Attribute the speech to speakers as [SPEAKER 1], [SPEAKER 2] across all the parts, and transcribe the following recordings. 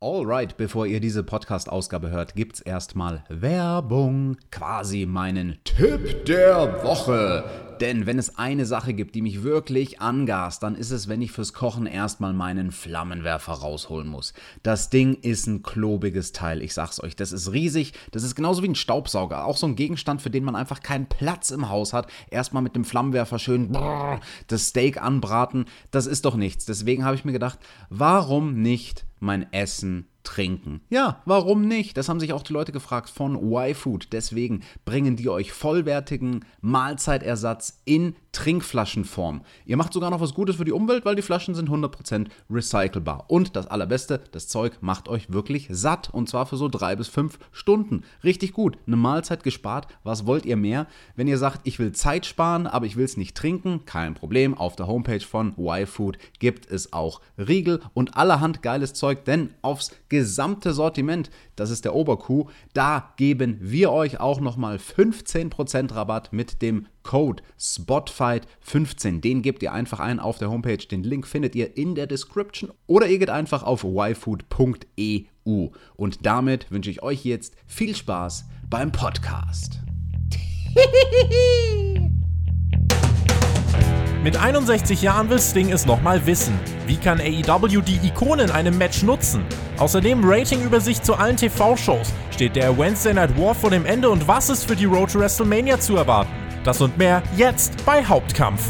[SPEAKER 1] Alright, bevor ihr diese Podcast-Ausgabe hört, gibt's erstmal Werbung, quasi meinen Tipp der Woche. Denn wenn es eine Sache gibt, die mich wirklich angast, dann ist es, wenn ich fürs Kochen erstmal meinen Flammenwerfer rausholen muss. Das Ding ist ein klobiges Teil, ich sag's euch. Das ist riesig, das ist genauso wie ein Staubsauger. Auch so ein Gegenstand, für den man einfach keinen Platz im Haus hat. Erstmal mit dem Flammenwerfer schön brrr, das Steak anbraten, das ist doch nichts. Deswegen habe ich mir gedacht, warum nicht mein Essen trinken. Ja, warum nicht? Das haben sich auch die Leute gefragt von Y-Food. Deswegen bringen die euch vollwertigen Mahlzeitersatz in Trinkflaschenform. Ihr macht sogar noch was Gutes für die Umwelt, weil die Flaschen sind 100% recycelbar. Und das Allerbeste, das Zeug macht euch wirklich satt. Und zwar für so drei bis fünf Stunden. Richtig gut. Eine Mahlzeit gespart. Was wollt ihr mehr? Wenn ihr sagt, ich will Zeit sparen, aber ich will es nicht trinken, kein Problem. Auf der Homepage von Y-Food gibt es auch Riegel und allerhand geiles Zeug, denn aufs gesamte Sortiment, das ist der Oberkuh, da geben wir euch auch nochmal 15% Rabatt mit dem Code SPOTFIGHT15. Den gebt ihr einfach ein auf der Homepage. Den Link findet ihr in der Description oder ihr geht einfach auf yfood.eu. Und damit wünsche ich euch jetzt viel Spaß beim Podcast.
[SPEAKER 2] Mit 61 Jahren will Sting es nochmal wissen. Wie kann AEW die Ikone in einem Match nutzen? Außerdem Ratingübersicht zu allen TV-Shows. Steht der Wednesday Night War vor dem Ende und was ist für die Road to WrestleMania zu erwarten? Das und mehr jetzt bei Hauptkampf.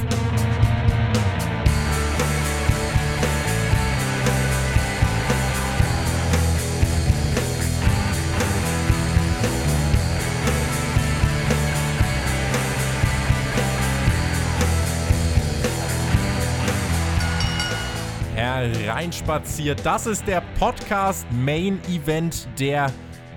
[SPEAKER 2] Hereinspaziert. Das ist der Podcast Main Event der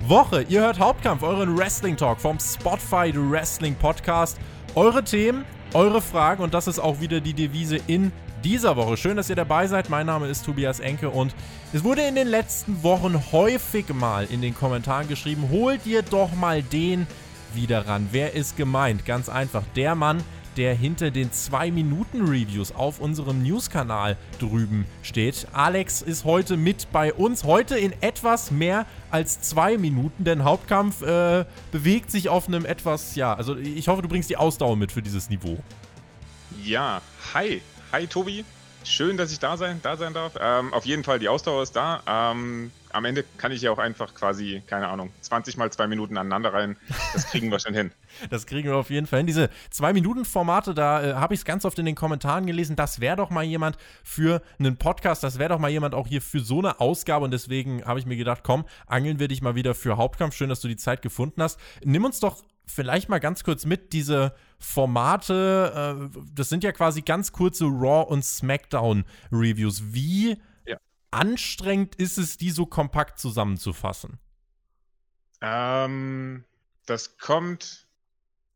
[SPEAKER 2] Woche. Ihr hört Hauptkampf, euren Wrestling Talk vom Spotify Wrestling Podcast. Eure Themen, eure Fragen und das ist auch wieder die Devise in dieser Woche. Schön, dass ihr dabei seid. Mein Name ist Tobias Enke und es wurde in den letzten Wochen häufig mal in den Kommentaren geschrieben, holt ihr doch mal den wieder ran. Wer ist gemeint? Ganz einfach, der Mann, der hinter den 2-Minuten-Reviews auf unserem News-Kanal drüben steht. Alex ist heute mit bei uns. Heute in etwas mehr als zwei Minuten, denn Hauptkampf äh, bewegt sich auf einem etwas, ja, also ich hoffe, du bringst die Ausdauer mit für dieses Niveau.
[SPEAKER 3] Ja, hi. Hi, Tobi. Schön, dass ich da sein, da sein darf. Ähm, auf jeden Fall, die Ausdauer ist da. Ähm, am Ende kann ich ja auch einfach quasi, keine Ahnung, 20 mal zwei Minuten aneinander rein. Das kriegen wir schon hin.
[SPEAKER 2] Das kriegen wir auf jeden Fall hin. Diese Zwei-Minuten-Formate, da äh, habe ich es ganz oft in den Kommentaren gelesen. Das wäre doch mal jemand für einen Podcast. Das wäre doch mal jemand auch hier für so eine Ausgabe. Und deswegen habe ich mir gedacht, komm, angeln wir dich mal wieder für Hauptkampf. Schön, dass du die Zeit gefunden hast. Nimm uns doch vielleicht mal ganz kurz mit, diese Formate, äh, das sind ja quasi ganz kurze Raw- und SmackDown-Reviews. Wie ja. anstrengend ist es, die so kompakt zusammenzufassen?
[SPEAKER 3] Ähm, das kommt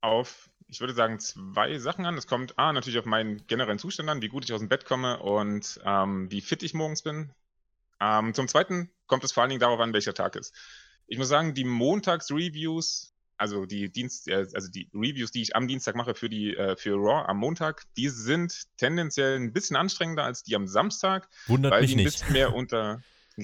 [SPEAKER 3] auf, ich würde sagen, zwei Sachen an. Es kommt A, natürlich auf meinen generellen Zustand an, wie gut ich aus dem Bett komme und ähm, wie fit ich morgens bin. Ähm, zum Zweiten kommt es vor allen Dingen darauf an, welcher Tag ist. Ich muss sagen, die Montags-Reviews also die Dienst, äh, also die Reviews, die ich am Dienstag mache für die äh, für Raw am Montag, die sind tendenziell ein bisschen anstrengender als die am Samstag,
[SPEAKER 2] Wundert
[SPEAKER 3] weil
[SPEAKER 2] mich
[SPEAKER 3] die ein
[SPEAKER 2] nicht.
[SPEAKER 3] bisschen mehr unter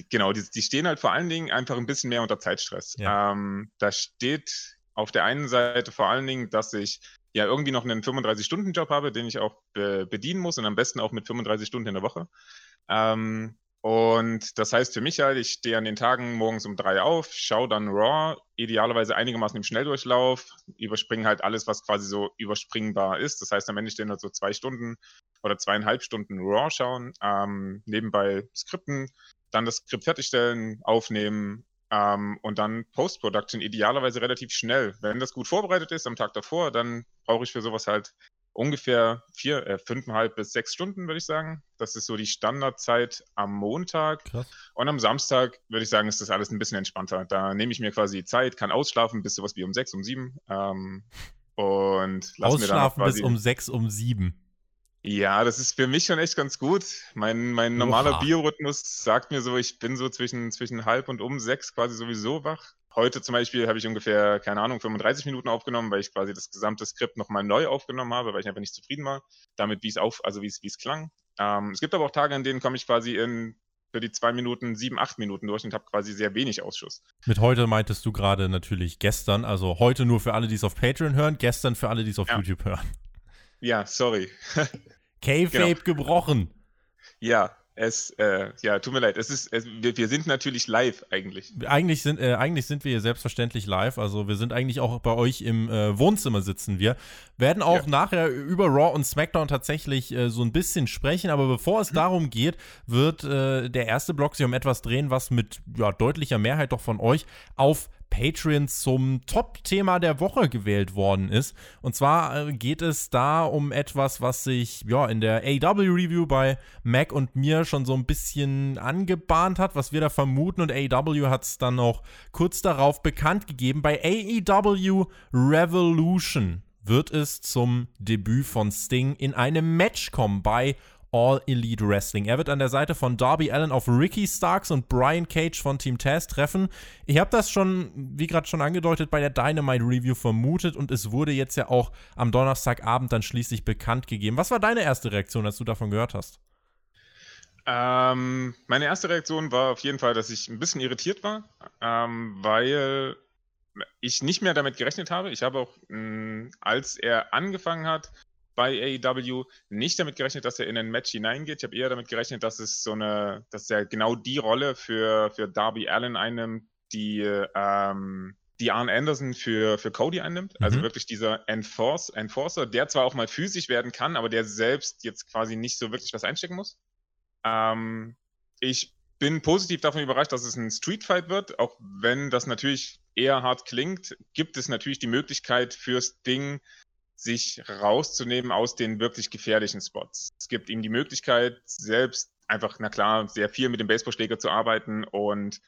[SPEAKER 3] genau, die, die stehen halt vor allen Dingen einfach ein bisschen mehr unter Zeitstress.
[SPEAKER 2] Ja.
[SPEAKER 3] Ähm, da steht auf der einen Seite vor allen Dingen, dass ich ja irgendwie noch einen 35-Stunden-Job habe, den ich auch be bedienen muss und am besten auch mit 35 Stunden in der Woche. Ähm, und das heißt für mich halt, ich stehe an den Tagen morgens um drei auf, schaue dann Raw, idealerweise einigermaßen im Schnelldurchlauf, überspringe halt alles, was quasi so überspringbar ist. Das heißt, am Ende stehen halt so zwei Stunden oder zweieinhalb Stunden Raw schauen, ähm, nebenbei Skripten, dann das Skript fertigstellen, aufnehmen ähm, und dann Post-Production idealerweise relativ schnell. Wenn das gut vorbereitet ist am Tag davor, dann brauche ich für sowas halt ungefähr vier, äh, fünfeinhalb bis sechs Stunden, würde ich sagen. Das ist so die Standardzeit am Montag.
[SPEAKER 2] Krass.
[SPEAKER 3] Und am Samstag würde ich sagen, ist das alles ein bisschen entspannter. Da nehme ich mir quasi Zeit, kann ausschlafen bis sowas wie um sechs, um sieben. Ähm, und lass mir dann
[SPEAKER 2] Ausschlafen bis um sechs, um sieben.
[SPEAKER 3] Ja, das ist für mich schon echt ganz gut. Mein, mein normaler. Biorhythmus sagt mir so, ich bin so zwischen, zwischen halb und um sechs quasi sowieso wach. Heute zum Beispiel habe ich ungefähr, keine Ahnung, 35 Minuten aufgenommen, weil ich quasi das gesamte Skript nochmal neu aufgenommen habe, weil ich einfach nicht zufrieden war damit, wie es auf, also wie es, wie es klang. Ähm, es gibt aber auch Tage, an denen komme ich quasi in für die zwei Minuten, sieben, acht Minuten durch und habe quasi sehr wenig Ausschuss.
[SPEAKER 2] Mit heute meintest du gerade natürlich gestern, also heute nur für alle, die es auf Patreon hören, gestern für alle, die es auf ja. YouTube hören.
[SPEAKER 3] Ja, sorry.
[SPEAKER 2] K-Fape genau. gebrochen.
[SPEAKER 3] Ja, es, äh, ja, tut mir leid. Es ist, es, wir, wir, sind natürlich live eigentlich.
[SPEAKER 2] Eigentlich sind, äh, eigentlich sind wir hier selbstverständlich live. Also wir sind eigentlich auch bei euch im äh, Wohnzimmer sitzen wir. Werden auch ja. nachher über Raw und SmackDown tatsächlich äh, so ein bisschen sprechen. Aber bevor es mhm. darum geht, wird äh, der erste Block sich um etwas drehen, was mit ja, deutlicher Mehrheit doch von euch auf Patreon zum Top-Thema der Woche gewählt worden ist. Und zwar äh, geht es da um etwas, was sich ja in der AW-Review bei Mac und mir schon so ein bisschen angebahnt hat, was wir da vermuten. Und AEW hat es dann auch kurz darauf bekannt gegeben. Bei AEW Revolution wird es zum Debüt von Sting in einem Match kommen bei All Elite Wrestling. Er wird an der Seite von Darby Allen auf Ricky Starks und Brian Cage von Team Taz treffen. Ich habe das schon, wie gerade schon angedeutet, bei der Dynamite Review vermutet und es wurde jetzt ja auch am Donnerstagabend dann schließlich bekannt gegeben. Was war deine erste Reaktion, als du davon gehört hast?
[SPEAKER 3] Ähm, meine erste Reaktion war auf jeden Fall, dass ich ein bisschen irritiert war, ähm, weil ich nicht mehr damit gerechnet habe. Ich habe auch, mh, als er angefangen hat, bei AEW nicht damit gerechnet, dass er in ein Match hineingeht. Ich habe eher damit gerechnet, dass es so eine, dass er genau die Rolle für, für Darby Allen einnimmt, die, ähm, die Arn Anderson für, für Cody einnimmt. Also mhm. Wirklich dieser Enforce, Enforcer, der zwar auch mal physisch werden kann, aber der selbst jetzt quasi nicht so wirklich was einstecken muss. Ähm, ich bin positiv davon überrascht, dass es ein Streetfight wird, auch wenn das natürlich eher hart klingt, gibt es natürlich die Möglichkeit fürs Ding, sich rauszunehmen aus den wirklich gefährlichen Spots. Es gibt ihm die Möglichkeit, selbst einfach, na klar, sehr viel mit dem Baseballschläger zu arbeiten und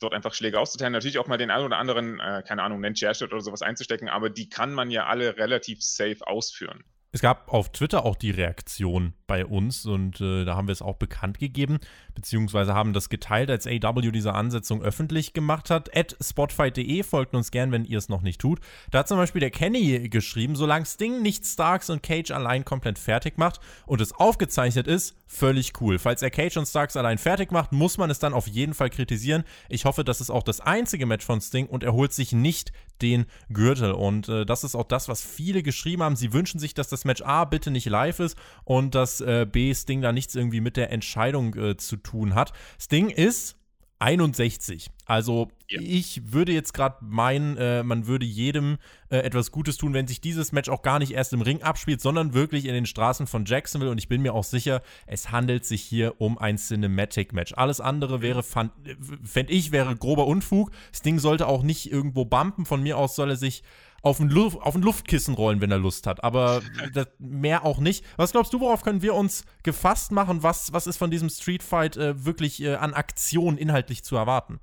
[SPEAKER 3] dort einfach Schläge auszuteilen. Natürlich auch mal den einen oder anderen, äh, keine Ahnung, nennt Chairshot oder sowas einzustecken, aber die kann man ja alle relativ safe ausführen.
[SPEAKER 2] Es gab auf Twitter auch die Reaktion bei uns und äh, da haben wir es auch bekannt gegeben, beziehungsweise haben das geteilt, als AW diese Ansetzung öffentlich gemacht hat. At spotfight.de folgt uns gern, wenn ihr es noch nicht tut. Da hat zum Beispiel der Kenny geschrieben, solange Sting nicht Starks und Cage allein komplett fertig macht und es aufgezeichnet ist, völlig cool. Falls er Cage und Starks allein fertig macht, muss man es dann auf jeden Fall kritisieren. Ich hoffe, das ist auch das einzige Match von Sting und er holt sich nicht den Gürtel. Und äh, das ist auch das, was viele geschrieben haben. Sie wünschen sich, dass das Match A bitte nicht live ist und dass äh, B Sting da nichts irgendwie mit der Entscheidung äh, zu tun hat. Sting ist 61. Also ja. ich würde jetzt gerade meinen, äh, man würde jedem äh, etwas Gutes tun, wenn sich dieses Match auch gar nicht erst im Ring abspielt, sondern wirklich in den Straßen von Jacksonville. Und ich bin mir auch sicher, es handelt sich hier um ein Cinematic-Match. Alles andere wäre, fände ich, wäre grober Unfug. Sting sollte auch nicht irgendwo bumpen. Von mir aus soll er sich auf ein, Luft, auf ein Luftkissen rollen, wenn er Lust hat. Aber mehr auch nicht. Was glaubst du, worauf können wir uns gefasst machen? Was, was ist von diesem Streetfight äh, wirklich äh, an Aktion inhaltlich zu erwarten?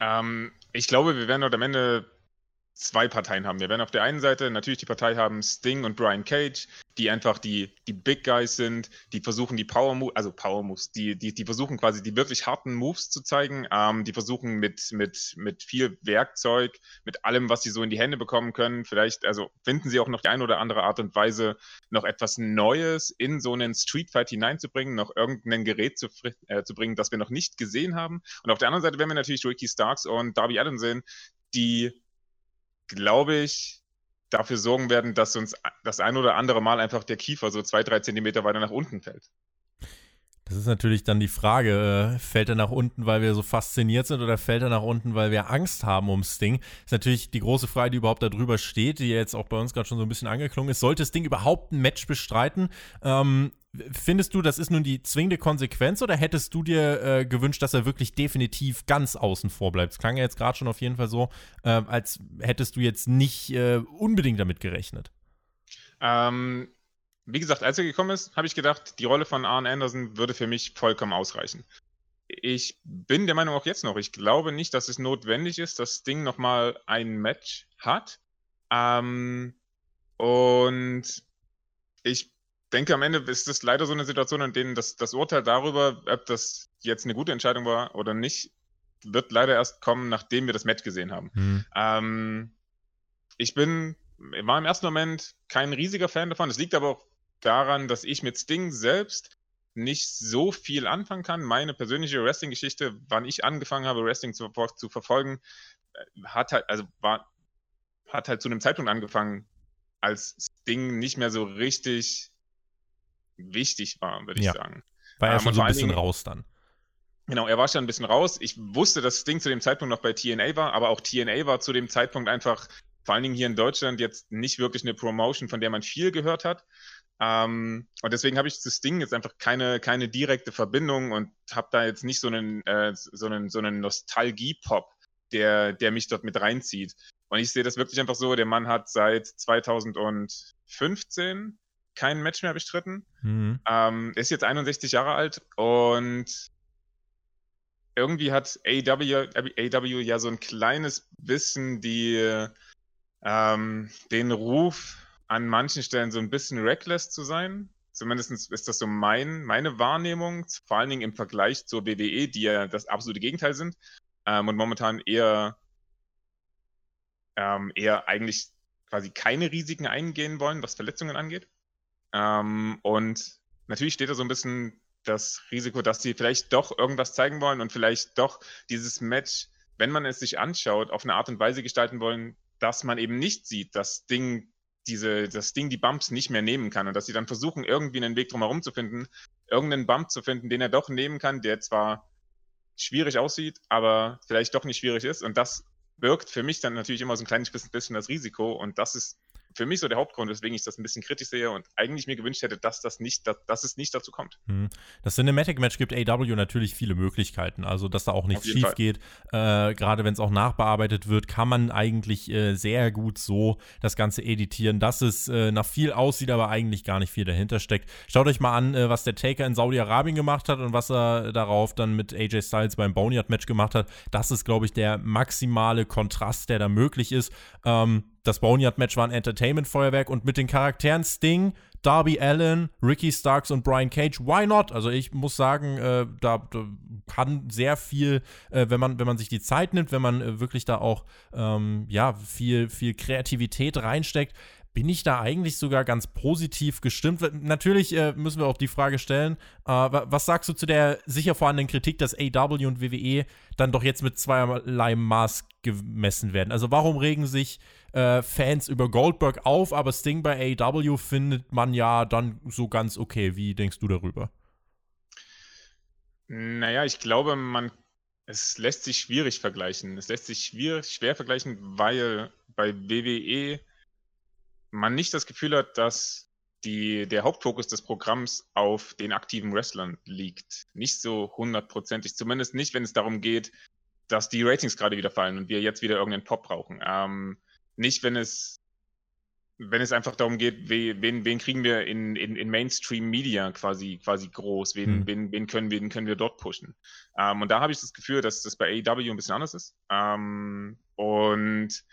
[SPEAKER 3] Ähm, ich glaube, wir werden dort am Ende zwei Parteien haben. Wir werden auf der einen Seite natürlich die Partei haben Sting und Brian Cage, die einfach die, die Big Guys sind, die versuchen die Power Moves, also Power Moves, die, die, die versuchen quasi die wirklich harten Moves zu zeigen, ähm, die versuchen mit, mit, mit viel Werkzeug, mit allem, was sie so in die Hände bekommen können, vielleicht, also finden sie auch noch die eine oder andere Art und Weise, noch etwas Neues in so einen Street Fight hineinzubringen, noch irgendein Gerät zu, äh, zu bringen, das wir noch nicht gesehen haben. Und auf der anderen Seite werden wir natürlich Ricky Starks und Darby Allen sehen, die glaube ich, dafür sorgen werden, dass uns das ein oder andere Mal einfach der Kiefer so zwei, drei Zentimeter weiter nach unten fällt.
[SPEAKER 2] Das ist natürlich dann die Frage, äh, fällt er nach unten, weil wir so fasziniert sind oder fällt er nach unten, weil wir Angst haben um Sting? Ist natürlich die große Frage, die überhaupt da drüber steht, die jetzt auch bei uns gerade schon so ein bisschen angeklungen ist. Sollte Sting überhaupt ein Match bestreiten? Ähm, findest du, das ist nun die zwingende Konsequenz oder hättest du dir äh, gewünscht, dass er wirklich definitiv ganz außen vor bleibt? Es klang ja jetzt gerade schon auf jeden Fall so, äh, als hättest du jetzt nicht äh, unbedingt damit gerechnet.
[SPEAKER 3] Ähm, wie gesagt, als er gekommen ist, habe ich gedacht, die Rolle von Arn Anderson würde für mich vollkommen ausreichen. Ich bin der Meinung auch jetzt noch, ich glaube nicht, dass es notwendig ist, dass Sting nochmal ein Match hat. Ähm, und ich denke, am Ende ist es leider so eine Situation, in der das, das Urteil darüber, ob das jetzt eine gute Entscheidung war oder nicht, wird leider erst kommen, nachdem wir das Match gesehen haben. Mhm. Ähm, ich bin, war im ersten Moment kein riesiger Fan davon. Es liegt aber auch daran, dass ich mit Sting selbst nicht so viel anfangen kann. Meine persönliche Wrestling-Geschichte, wann ich angefangen habe, Wrestling zu, zu verfolgen, äh, hat halt, also war, hat halt zu einem Zeitpunkt angefangen, als Sting nicht mehr so richtig wichtig war, würde ich ja. sagen.
[SPEAKER 2] War er ähm, schon so ein bisschen Dingen, raus dann.
[SPEAKER 3] Genau, er war schon ein bisschen raus. Ich wusste, dass Sting zu dem Zeitpunkt noch bei TNA war, aber auch TNA war zu dem Zeitpunkt einfach, vor allen Dingen hier in Deutschland, jetzt nicht wirklich eine Promotion, von der man viel gehört hat. Ähm, und deswegen habe ich zu Sting jetzt einfach keine, keine direkte Verbindung und habe da jetzt nicht so einen, äh, so einen, so einen Nostalgie-Pop, der, der mich dort mit reinzieht. Und ich sehe das wirklich einfach so, der Mann hat seit 2015 kein Match mehr bestritten. Mhm. Ähm, ist jetzt 61 Jahre alt und irgendwie hat AW, AW ja so ein kleines bisschen die, ähm, den Ruf, an manchen Stellen so ein bisschen reckless zu sein. Zumindest ist das so mein, meine Wahrnehmung, vor allen Dingen im Vergleich zur WWE, die ja das absolute Gegenteil sind ähm, und momentan eher, ähm, eher eigentlich quasi keine Risiken eingehen wollen, was Verletzungen angeht. Ähm, und natürlich steht da so ein bisschen das Risiko, dass sie vielleicht doch irgendwas zeigen wollen und vielleicht doch dieses Match, wenn man es sich anschaut, auf eine Art und Weise gestalten wollen, dass man eben nicht sieht, dass Ding diese, das Ding die Bumps nicht mehr nehmen kann und dass sie dann versuchen, irgendwie einen Weg drumherum zu finden, irgendeinen Bump zu finden, den er doch nehmen kann, der zwar schwierig aussieht, aber vielleicht doch nicht schwierig ist. Und das birgt für mich dann natürlich immer so ein kleines bisschen das Risiko. Und das ist für mich so der Hauptgrund, weswegen ich das ein bisschen kritisch sehe und eigentlich mir gewünscht hätte, dass das nicht, dass, dass es nicht dazu kommt.
[SPEAKER 2] Hm. Das Cinematic-Match gibt AW natürlich viele Möglichkeiten, also dass da auch nichts schief Fall. geht. Äh, Gerade wenn es auch nachbearbeitet wird, kann man eigentlich äh, sehr gut so das Ganze editieren, dass es äh, nach viel aussieht, aber eigentlich gar nicht viel dahinter steckt. Schaut euch mal an, äh, was der Taker in Saudi-Arabien gemacht hat und was er darauf dann mit AJ Styles beim Boneyard-Match gemacht hat. Das ist, glaube ich, der maximale Kontrast, der da möglich ist. Ähm, das Boneyard-Match war ein Entertainment-Feuerwerk und mit den Charakteren Sting, Darby Allen, Ricky Starks und Brian Cage, why not? Also ich muss sagen, äh, da, da, kann sehr viel, äh, wenn, man, wenn man sich die Zeit nimmt, wenn man äh, wirklich da auch ähm, ja, viel, viel Kreativität reinsteckt, bin ich da eigentlich sogar ganz positiv gestimmt. Natürlich äh, müssen wir auch die Frage stellen, äh, was sagst du zu der sicher vorhandenen Kritik, dass AW und WWE dann doch jetzt mit zweierlei Maß gemessen werden? Also warum regen sich äh, Fans über Goldberg auf, aber Sting bei AW findet man ja dann so ganz okay. Wie denkst du darüber?
[SPEAKER 3] Naja, ich glaube, man es lässt sich schwierig vergleichen. Es lässt sich schwer vergleichen, weil bei WWE man nicht das Gefühl hat, dass die, der Hauptfokus des Programms auf den aktiven Wrestlern liegt. Nicht so hundertprozentig, zumindest nicht, wenn es darum geht, dass die Ratings gerade wieder fallen und wir jetzt wieder irgendeinen Pop brauchen. Ähm, nicht, wenn es, wenn es einfach darum geht, wen, wen kriegen wir in, in, in Mainstream-Media quasi, quasi groß, wen, hm. wen, wen, können wir, wen können wir dort pushen. Ähm, und da habe ich das Gefühl, dass das bei AEW ein bisschen anders ist. Ähm, und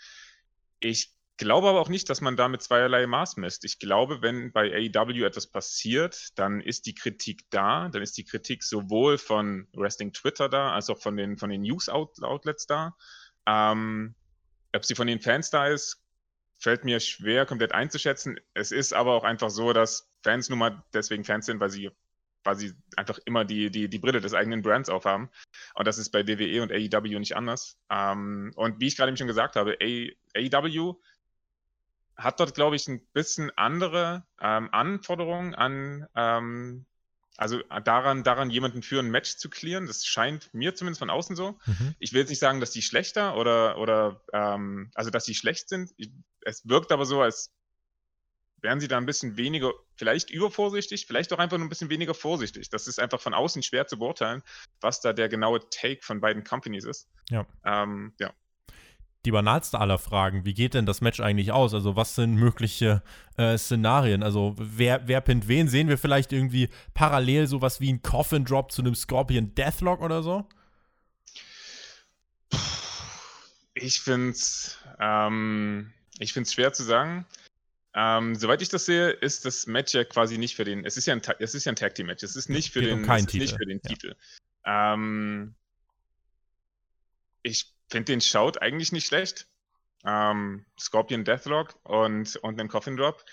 [SPEAKER 3] ich glaube aber auch nicht, dass man damit zweierlei Maß misst. Ich glaube, wenn bei AEW etwas passiert, dann ist die Kritik da, dann ist die Kritik sowohl von Wrestling Twitter da, als auch von den, von den News-Outlets da. Ähm, ob sie von den Fans da ist, fällt mir schwer komplett einzuschätzen. Es ist aber auch einfach so, dass Fans nun mal deswegen Fans sind, weil sie quasi einfach immer die, die, die Brille des eigenen Brands aufhaben. Und das ist bei WWE und AEW nicht anders. Ähm, und wie ich gerade schon gesagt habe, AEW hat dort, glaube ich, ein bisschen andere ähm, Anforderungen an, ähm, also daran, daran jemanden für ein Match zu clearen. Das scheint mir zumindest von außen so. Mhm. Ich will jetzt nicht sagen, dass die schlechter oder, oder ähm, also dass die schlecht sind. Ich, es wirkt aber so, als wären sie da ein bisschen weniger, vielleicht übervorsichtig, vielleicht auch einfach nur ein bisschen weniger vorsichtig. Das ist einfach von außen schwer zu beurteilen, was da der genaue Take von beiden Companies ist.
[SPEAKER 2] Ja. Ähm, ja die banalste aller Fragen. Wie geht denn das Match eigentlich aus? Also, was sind mögliche äh, Szenarien? Also, wer, wer pinnt wen? Sehen wir vielleicht irgendwie parallel sowas wie ein Coffin Drop zu einem Scorpion Deathlock oder so?
[SPEAKER 3] Ich finde es ähm, schwer zu sagen. Ähm, soweit ich das sehe, ist das Match ja quasi nicht für den. Es ist ja ein, es ist ja ein Tag Team Match. Es ist nicht für den,
[SPEAKER 2] um keinen Titel.
[SPEAKER 3] Nicht für den ja. Titel. Ähm, ich finde den Shout eigentlich nicht schlecht. Ähm, Scorpion Deathlock und, und einen Coffin Drop.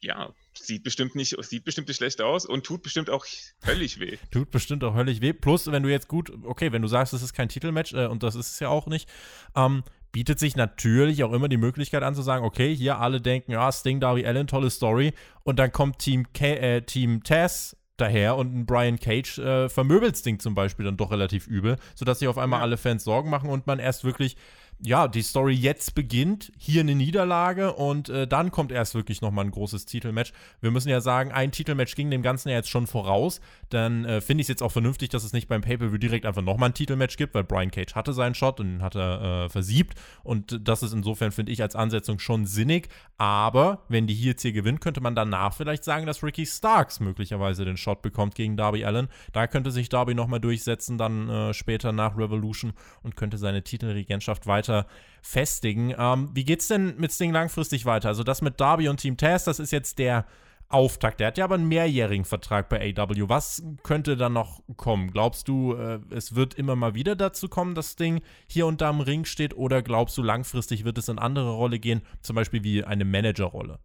[SPEAKER 3] ja, sieht bestimmt nicht, sieht bestimmt nicht schlecht aus und tut bestimmt auch höllisch weh.
[SPEAKER 2] tut bestimmt auch höllisch weh. Plus, wenn du jetzt gut, okay, wenn du sagst, es ist kein Titelmatch, äh, und das ist es ja auch nicht, ähm, bietet sich natürlich auch immer die Möglichkeit an zu sagen, okay, hier alle denken, ja, Sting, Darby Allen, tolle Story. Und dann kommt Team, K äh, Team Taz daher und ein Brian Cage äh, vermöbelt Sting zum Beispiel dann doch relativ übel, sodass sich auf einmal ja. alle Fans Sorgen machen und man erst wirklich ja, die Story jetzt beginnt, hier eine Niederlage und äh, dann kommt erst wirklich nochmal ein großes Titelmatch. Wir müssen ja sagen, ein Titelmatch ging dem Ganzen ja jetzt schon voraus. Dann äh, finde ich es jetzt auch vernünftig, dass es nicht beim Pay-Per-View direkt einfach nochmal ein Titelmatch gibt, weil Brian Cage hatte seinen Shot und den hat er äh, versiebt. Und das ist insofern, finde ich, als Ansetzung schon sinnig. Aber wenn die hier jetzt hier gewinnt, könnte man danach vielleicht sagen, dass Ricky Starks möglicherweise den Shot bekommt gegen Darby Allen. Da könnte sich Darby nochmal durchsetzen, dann äh, später nach Revolution und könnte seine Titelregentschaft weiter weiter festigen. Ähm, wie geht's denn mit Sting langfristig weiter? Also das mit Darby und Team Taz, das ist jetzt der Auftakt. Der hat ja aber einen mehrjährigen Vertrag bei AW. Was könnte dann noch kommen? Glaubst du, äh, es wird immer mal wieder dazu kommen, dass Sting hier und da im Ring steht? Oder glaubst du, langfristig wird es in andere Rolle gehen, zum Beispiel wie eine Managerrolle?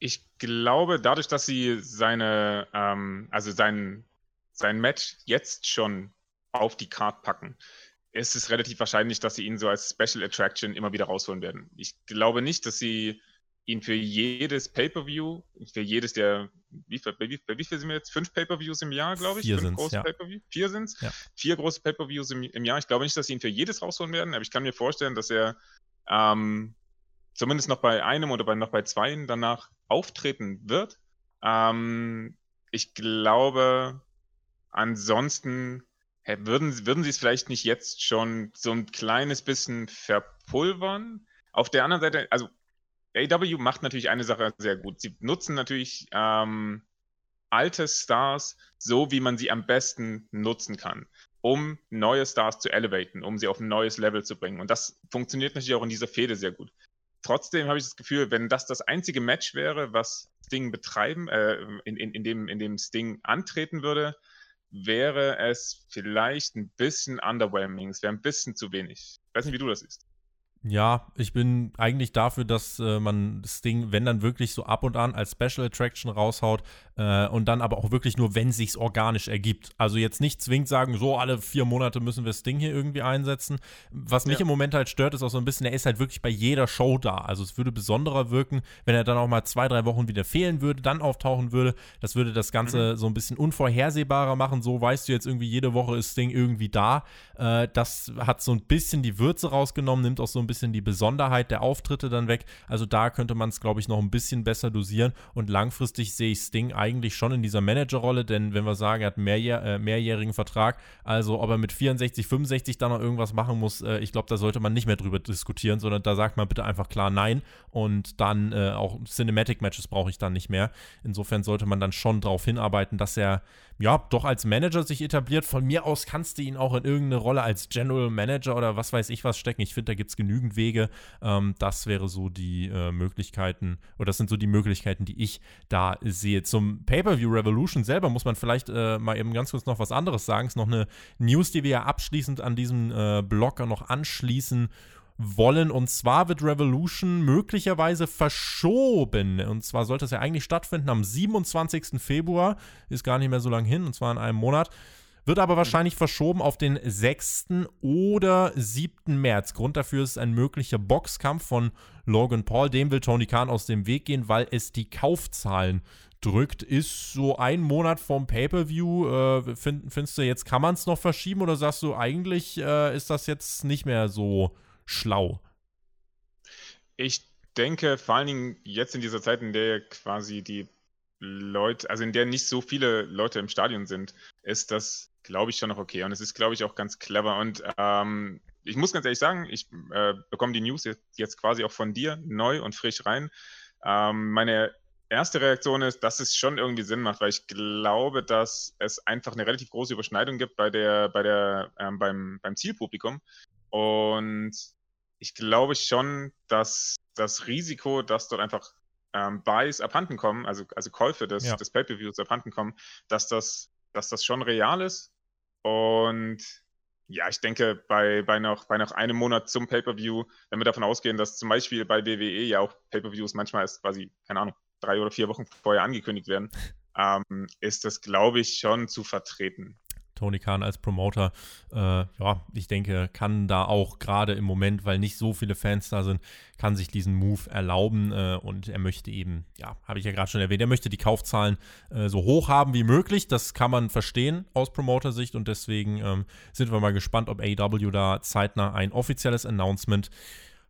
[SPEAKER 3] Ich glaube, dadurch, dass sie seine, ähm, also sein, sein Match jetzt schon auf die Card packen, ist es relativ wahrscheinlich, dass sie ihn so als Special Attraction immer wieder rausholen werden. Ich glaube nicht, dass sie ihn für jedes Pay-Per-View, für jedes der, wie, bei, wie, bei wie viel sind wir jetzt? Fünf Pay-Per-Views im Jahr, glaube ich?
[SPEAKER 2] Vier
[SPEAKER 3] sind
[SPEAKER 2] ja.
[SPEAKER 3] Vier sind es? Ja. Vier große Pay-Per-Views im, im, Jahr. Ich glaube nicht, dass sie ihn für jedes rausholen werden, aber ich kann mir vorstellen, dass er ähm, zumindest noch bei einem oder bei, noch bei zweien danach auftreten wird. Ähm, ich glaube, ansonsten würden, würden Sie es vielleicht nicht jetzt schon so ein kleines bisschen verpulvern? Auf der anderen Seite, also AW macht natürlich eine Sache sehr gut. Sie nutzen natürlich ähm, alte Stars so, wie man sie am besten nutzen kann, um neue Stars zu elevaten, um sie auf ein neues Level zu bringen. Und das funktioniert natürlich auch in dieser Fehde sehr gut. Trotzdem habe ich das Gefühl, wenn das das einzige Match wäre, was Sting betreiben, äh, in, in, in, dem, in dem Sting antreten würde, wäre es vielleicht ein bisschen underwhelming. Es wäre ein bisschen zu wenig. Ich weiß nicht, wie du das siehst.
[SPEAKER 2] Ja, ich bin eigentlich dafür, dass äh, man das Ding, wenn dann wirklich so ab und an als Special Attraction raushaut äh, und dann aber auch wirklich nur, wenn sich's organisch ergibt. Also jetzt nicht zwingend sagen, so alle vier Monate müssen wir das Ding hier irgendwie einsetzen. Was mich ja. im Moment halt stört, ist auch so ein bisschen, er ist halt wirklich bei jeder Show da. Also es würde besonderer wirken, wenn er dann auch mal zwei, drei Wochen wieder fehlen würde, dann auftauchen würde. Das würde das Ganze mhm. so ein bisschen unvorhersehbarer machen. So weißt du jetzt irgendwie, jede Woche ist das Ding irgendwie da. Äh, das hat so ein bisschen die Würze rausgenommen, nimmt auch so ein bisschen die Besonderheit der Auftritte dann weg. Also da könnte man es, glaube ich, noch ein bisschen besser dosieren. Und langfristig sehe ich Sting eigentlich schon in dieser Managerrolle, denn wenn wir sagen, er hat mehrjähr, äh, mehrjährigen Vertrag, also ob er mit 64, 65 da noch irgendwas machen muss, äh, ich glaube, da sollte man nicht mehr drüber diskutieren, sondern da sagt man bitte einfach klar Nein. Und dann äh, auch Cinematic Matches brauche ich dann nicht mehr. Insofern sollte man dann schon darauf hinarbeiten, dass er ja, doch als Manager sich etabliert. Von mir aus kannst du ihn auch in irgendeine Rolle als General Manager oder was weiß ich was stecken. Ich finde, da gibt es genügend Wege. Ähm, das wäre so die äh, Möglichkeiten, oder das sind so die Möglichkeiten, die ich da sehe. Zum Pay-Per-View Revolution selber muss man vielleicht äh, mal eben ganz kurz noch was anderes sagen. Es ist noch eine News, die wir ja abschließend an diesem äh, Blog noch anschließen wollen. Und zwar wird Revolution möglicherweise verschoben. Und zwar sollte es ja eigentlich stattfinden am 27. Februar. Ist gar nicht mehr so lange hin, und zwar in einem Monat. Wird aber wahrscheinlich verschoben auf den 6. oder 7. März. Grund dafür ist ein möglicher Boxkampf von Logan Paul. Dem will Tony Khan aus dem Weg gehen, weil es die Kaufzahlen drückt. Ist so ein Monat vom Pay-Per-View. Äh, find, findest du, jetzt kann man es noch verschieben oder sagst du, eigentlich äh, ist das jetzt nicht mehr so schlau?
[SPEAKER 3] Ich denke, vor allen Dingen jetzt in dieser Zeit, in der quasi die Leute, also in der nicht so viele Leute im Stadion sind, ist das, glaube ich, schon noch okay. Und es ist, glaube ich, auch ganz clever. Und ähm, ich muss ganz ehrlich sagen, ich äh, bekomme die News jetzt, jetzt, quasi auch von dir neu und frisch rein. Ähm, meine erste Reaktion ist, dass es schon irgendwie Sinn macht, weil ich glaube, dass es einfach eine relativ große Überschneidung gibt bei der, bei der, ähm, beim, beim Zielpublikum. Und ich glaube schon, dass das Risiko, dass dort einfach ähm, Buys abhanden kommen, also, also Käufe des, ja. des Pay-Per-Views abhanden kommen, dass das, dass das schon real ist. Und Ja, ich denke, bei, bei, noch, bei noch einem Monat zum Pay-Per-View, wenn wir davon ausgehen, dass zum Beispiel bei WWE ja auch Pay-Per-Views manchmal erst quasi, keine Ahnung, drei oder vier Wochen vorher angekündigt werden, ähm, ist das, glaube ich, schon zu vertreten.
[SPEAKER 2] Tony Khan als Promoter, äh, ja, ich denke, kann da auch gerade im Moment, weil nicht so viele Fans da sind, kann sich diesen Move erlauben. Äh, und er möchte eben, ja, habe ich ja gerade schon erwähnt, er möchte die Kaufzahlen äh, so hoch haben wie möglich. Das kann man verstehen aus Promoter-Sicht. Und deswegen ähm, sind wir mal gespannt, ob AEW da zeitnah ein offizielles Announcement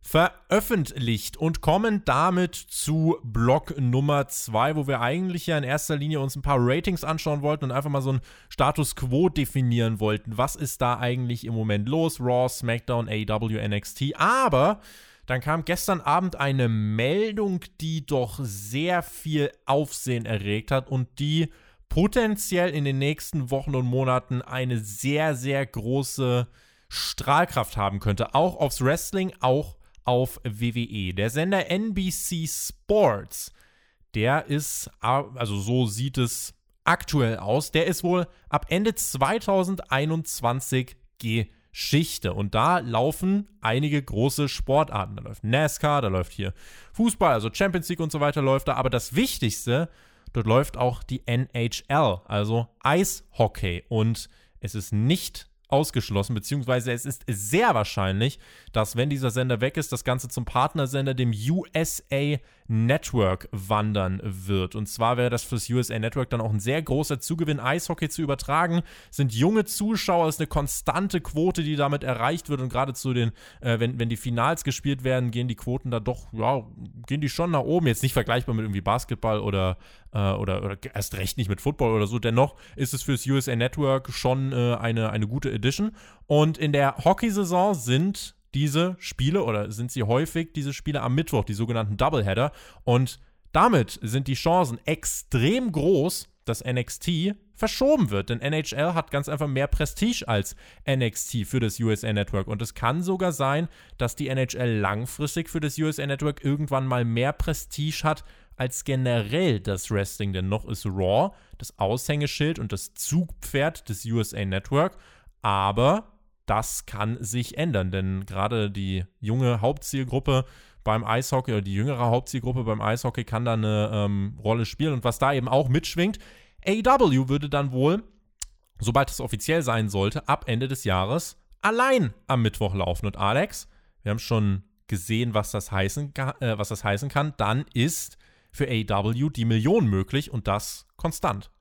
[SPEAKER 2] veröffentlicht und kommen damit zu Block Nummer 2, wo wir eigentlich ja in erster Linie uns ein paar Ratings anschauen wollten und einfach mal so einen Status Quo definieren wollten. Was ist da eigentlich im Moment los? Raw, SmackDown, AEW, NXT. Aber dann kam gestern Abend eine Meldung, die doch sehr viel Aufsehen erregt hat und die potenziell in den nächsten Wochen und Monaten eine sehr, sehr große Strahlkraft haben könnte. Auch aufs Wrestling, auch auf WWE. Der Sender NBC Sports, der ist, also so sieht es aktuell aus, der ist wohl ab Ende 2021 Geschichte. Und da laufen einige große Sportarten. Da läuft NASCAR, da läuft hier Fußball, also Champions League und so weiter läuft da. Aber das Wichtigste, dort läuft auch die NHL, also Eishockey. Und es ist nicht ausgeschlossen, beziehungsweise es ist sehr wahrscheinlich, dass wenn dieser Sender weg ist, das Ganze zum Partnersender, dem USA Network, wandern wird. Und zwar wäre das fürs USA Network dann auch ein sehr großer Zugewinn, Eishockey zu übertragen. Sind junge Zuschauer, ist eine konstante Quote, die damit erreicht wird. Und gerade zu den, äh, wenn, wenn die Finals gespielt werden, gehen die Quoten da doch, ja, gehen die schon nach oben. Jetzt nicht vergleichbar mit irgendwie Basketball oder, äh, oder, oder erst recht nicht mit Football oder so. Dennoch ist es fürs USA Network schon äh, eine, eine gute Edition. Und in der Hockeysaison sind diese Spiele oder sind sie häufig diese Spiele am Mittwoch, die sogenannten Doubleheader. Und damit sind die Chancen extrem groß, dass NXT verschoben wird. Denn NHL hat ganz einfach mehr Prestige als NXT für das USA Network. Und es kann sogar sein, dass die NHL langfristig für das USA Network irgendwann mal mehr Prestige hat als generell das Wrestling. Denn noch ist Raw das Aushängeschild und das Zugpferd des USA Network. Aber das kann sich ändern, denn gerade die junge Hauptzielgruppe beim Eishockey oder die jüngere Hauptzielgruppe beim Eishockey kann da eine ähm, Rolle spielen und was da eben auch mitschwingt, AEW würde dann wohl, sobald es offiziell sein sollte, ab Ende des Jahres allein am Mittwoch laufen. Und Alex, wir haben schon gesehen, was das heißen, äh, was das heißen kann, dann ist für AEW die Million möglich und das konstant.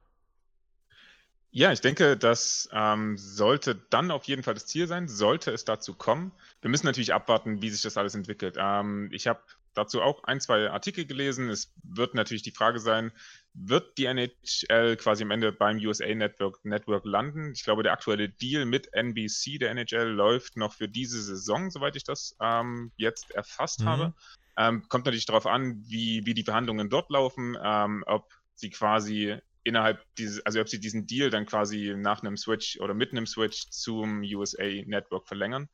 [SPEAKER 3] Ja, ich denke, das ähm, sollte dann auf jeden Fall das Ziel sein, sollte es dazu kommen. Wir müssen natürlich abwarten, wie sich das alles entwickelt. Ähm, ich habe dazu auch ein, zwei Artikel gelesen. Es wird natürlich die Frage sein, wird die NHL quasi am Ende beim USA Network, Network landen? Ich glaube, der aktuelle Deal mit NBC der NHL läuft noch für diese Saison, soweit ich das ähm, jetzt erfasst mhm. habe. Ähm, kommt natürlich darauf an, wie, wie die Verhandlungen dort laufen, ähm, ob sie quasi innerhalb dieses, also ob sie diesen Deal dann quasi nach einem Switch oder mit einem Switch zum USA Network verlängern.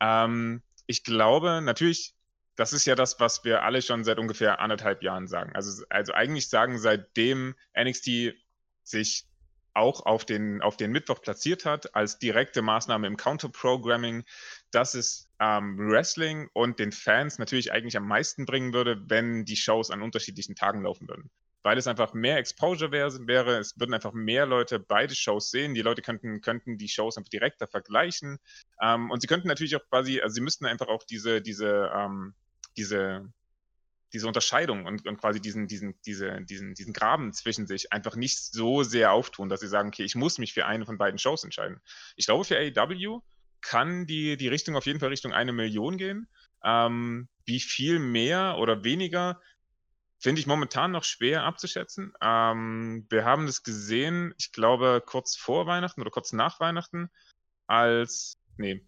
[SPEAKER 3] Ähm, ich glaube, natürlich, das ist ja das, was wir alle schon seit ungefähr anderthalb Jahren sagen. Also, also eigentlich sagen, seitdem NXT sich auch auf den, auf den Mittwoch platziert hat, als direkte Maßnahme im Counter-Programming, dass es ähm, Wrestling und den Fans natürlich eigentlich am meisten bringen würde, wenn die Shows an unterschiedlichen Tagen laufen würden weil es einfach mehr Exposure wär, wäre. Es würden einfach mehr Leute beide Shows sehen. Die Leute könnten, könnten die Shows einfach direkter vergleichen. Ähm, und sie könnten natürlich auch quasi, also sie müssten einfach auch diese, diese, ähm, diese, diese Unterscheidung und, und quasi diesen, diesen, diese, diesen, diesen Graben zwischen sich einfach nicht so sehr auftun, dass sie sagen, okay, ich muss mich für eine von beiden Shows entscheiden. Ich glaube, für AEW kann die, die Richtung auf jeden Fall Richtung eine Million gehen. Ähm, wie viel mehr oder weniger Finde ich momentan noch schwer abzuschätzen. Ähm, wir haben das gesehen, ich glaube, kurz vor Weihnachten oder kurz nach Weihnachten, als. Nee,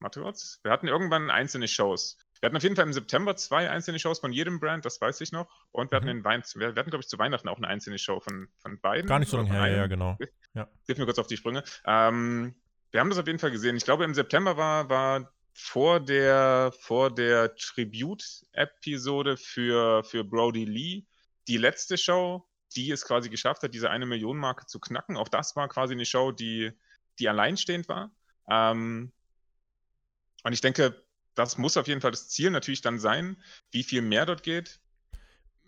[SPEAKER 3] warte kurz. Wir hatten irgendwann einzelne Shows. Wir hatten auf jeden Fall im September zwei einzelne Shows von jedem Brand, das weiß ich noch. Und wir hatten, mhm. in Wein wir hatten glaube ich, zu Weihnachten auch eine einzelne Show von, von beiden.
[SPEAKER 2] Gar nicht so lange her, ja, genau.
[SPEAKER 3] Ja. Hilf mir kurz auf die Sprünge. Ähm, wir haben das auf jeden Fall gesehen. Ich glaube, im September war, war vor der, vor der Tribute-Episode für, für Brody Lee die letzte Show, die es quasi geschafft hat, diese eine Million Marke zu knacken. Auch das war quasi eine Show, die, die alleinstehend war. Ähm, und ich denke, das muss auf jeden Fall das Ziel natürlich dann sein. Wie viel mehr dort geht,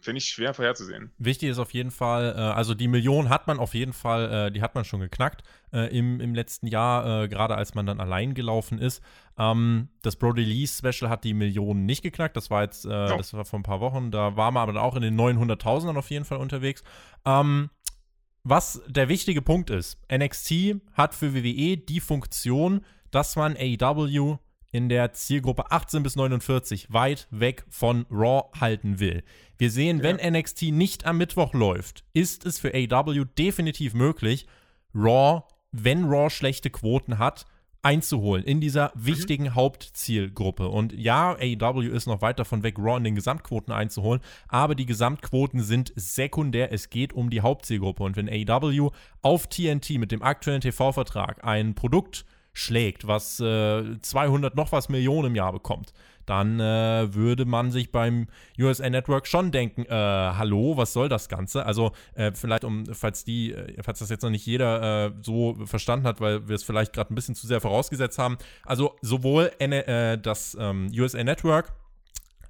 [SPEAKER 3] finde ich schwer vorherzusehen.
[SPEAKER 2] Wichtig ist auf jeden Fall, äh, also die Million hat man auf jeden Fall, äh, die hat man schon geknackt äh, im, im letzten Jahr, äh, gerade als man dann allein gelaufen ist. Ähm, das Brody Lee Special hat die Million nicht geknackt, das war jetzt, oh. das war vor ein paar Wochen, da war man aber auch in den 900.000ern auf jeden Fall unterwegs. Ähm, was der wichtige Punkt ist, NXT hat für WWE die Funktion, dass man AEW in der Zielgruppe 18 bis 49 weit weg von Raw halten will. Wir sehen, ja. wenn NXT nicht am Mittwoch läuft, ist es für AW definitiv möglich, Raw, wenn Raw schlechte Quoten hat, einzuholen in dieser mhm. wichtigen mhm. Hauptzielgruppe. Und ja, AEW ist noch weit davon weg, Raw in den Gesamtquoten einzuholen, aber die Gesamtquoten sind sekundär. Es geht um die Hauptzielgruppe. Und wenn AEW auf TNT mit dem aktuellen TV-Vertrag ein Produkt schlägt, was äh, 200 noch was Millionen im Jahr bekommt, dann äh, würde man sich beim USA Network schon denken, äh, hallo, was soll das Ganze? Also äh, vielleicht um, falls die, äh, falls das jetzt noch nicht jeder äh, so verstanden hat, weil wir es vielleicht gerade ein bisschen zu sehr vorausgesetzt haben. Also sowohl das ähm, USA Network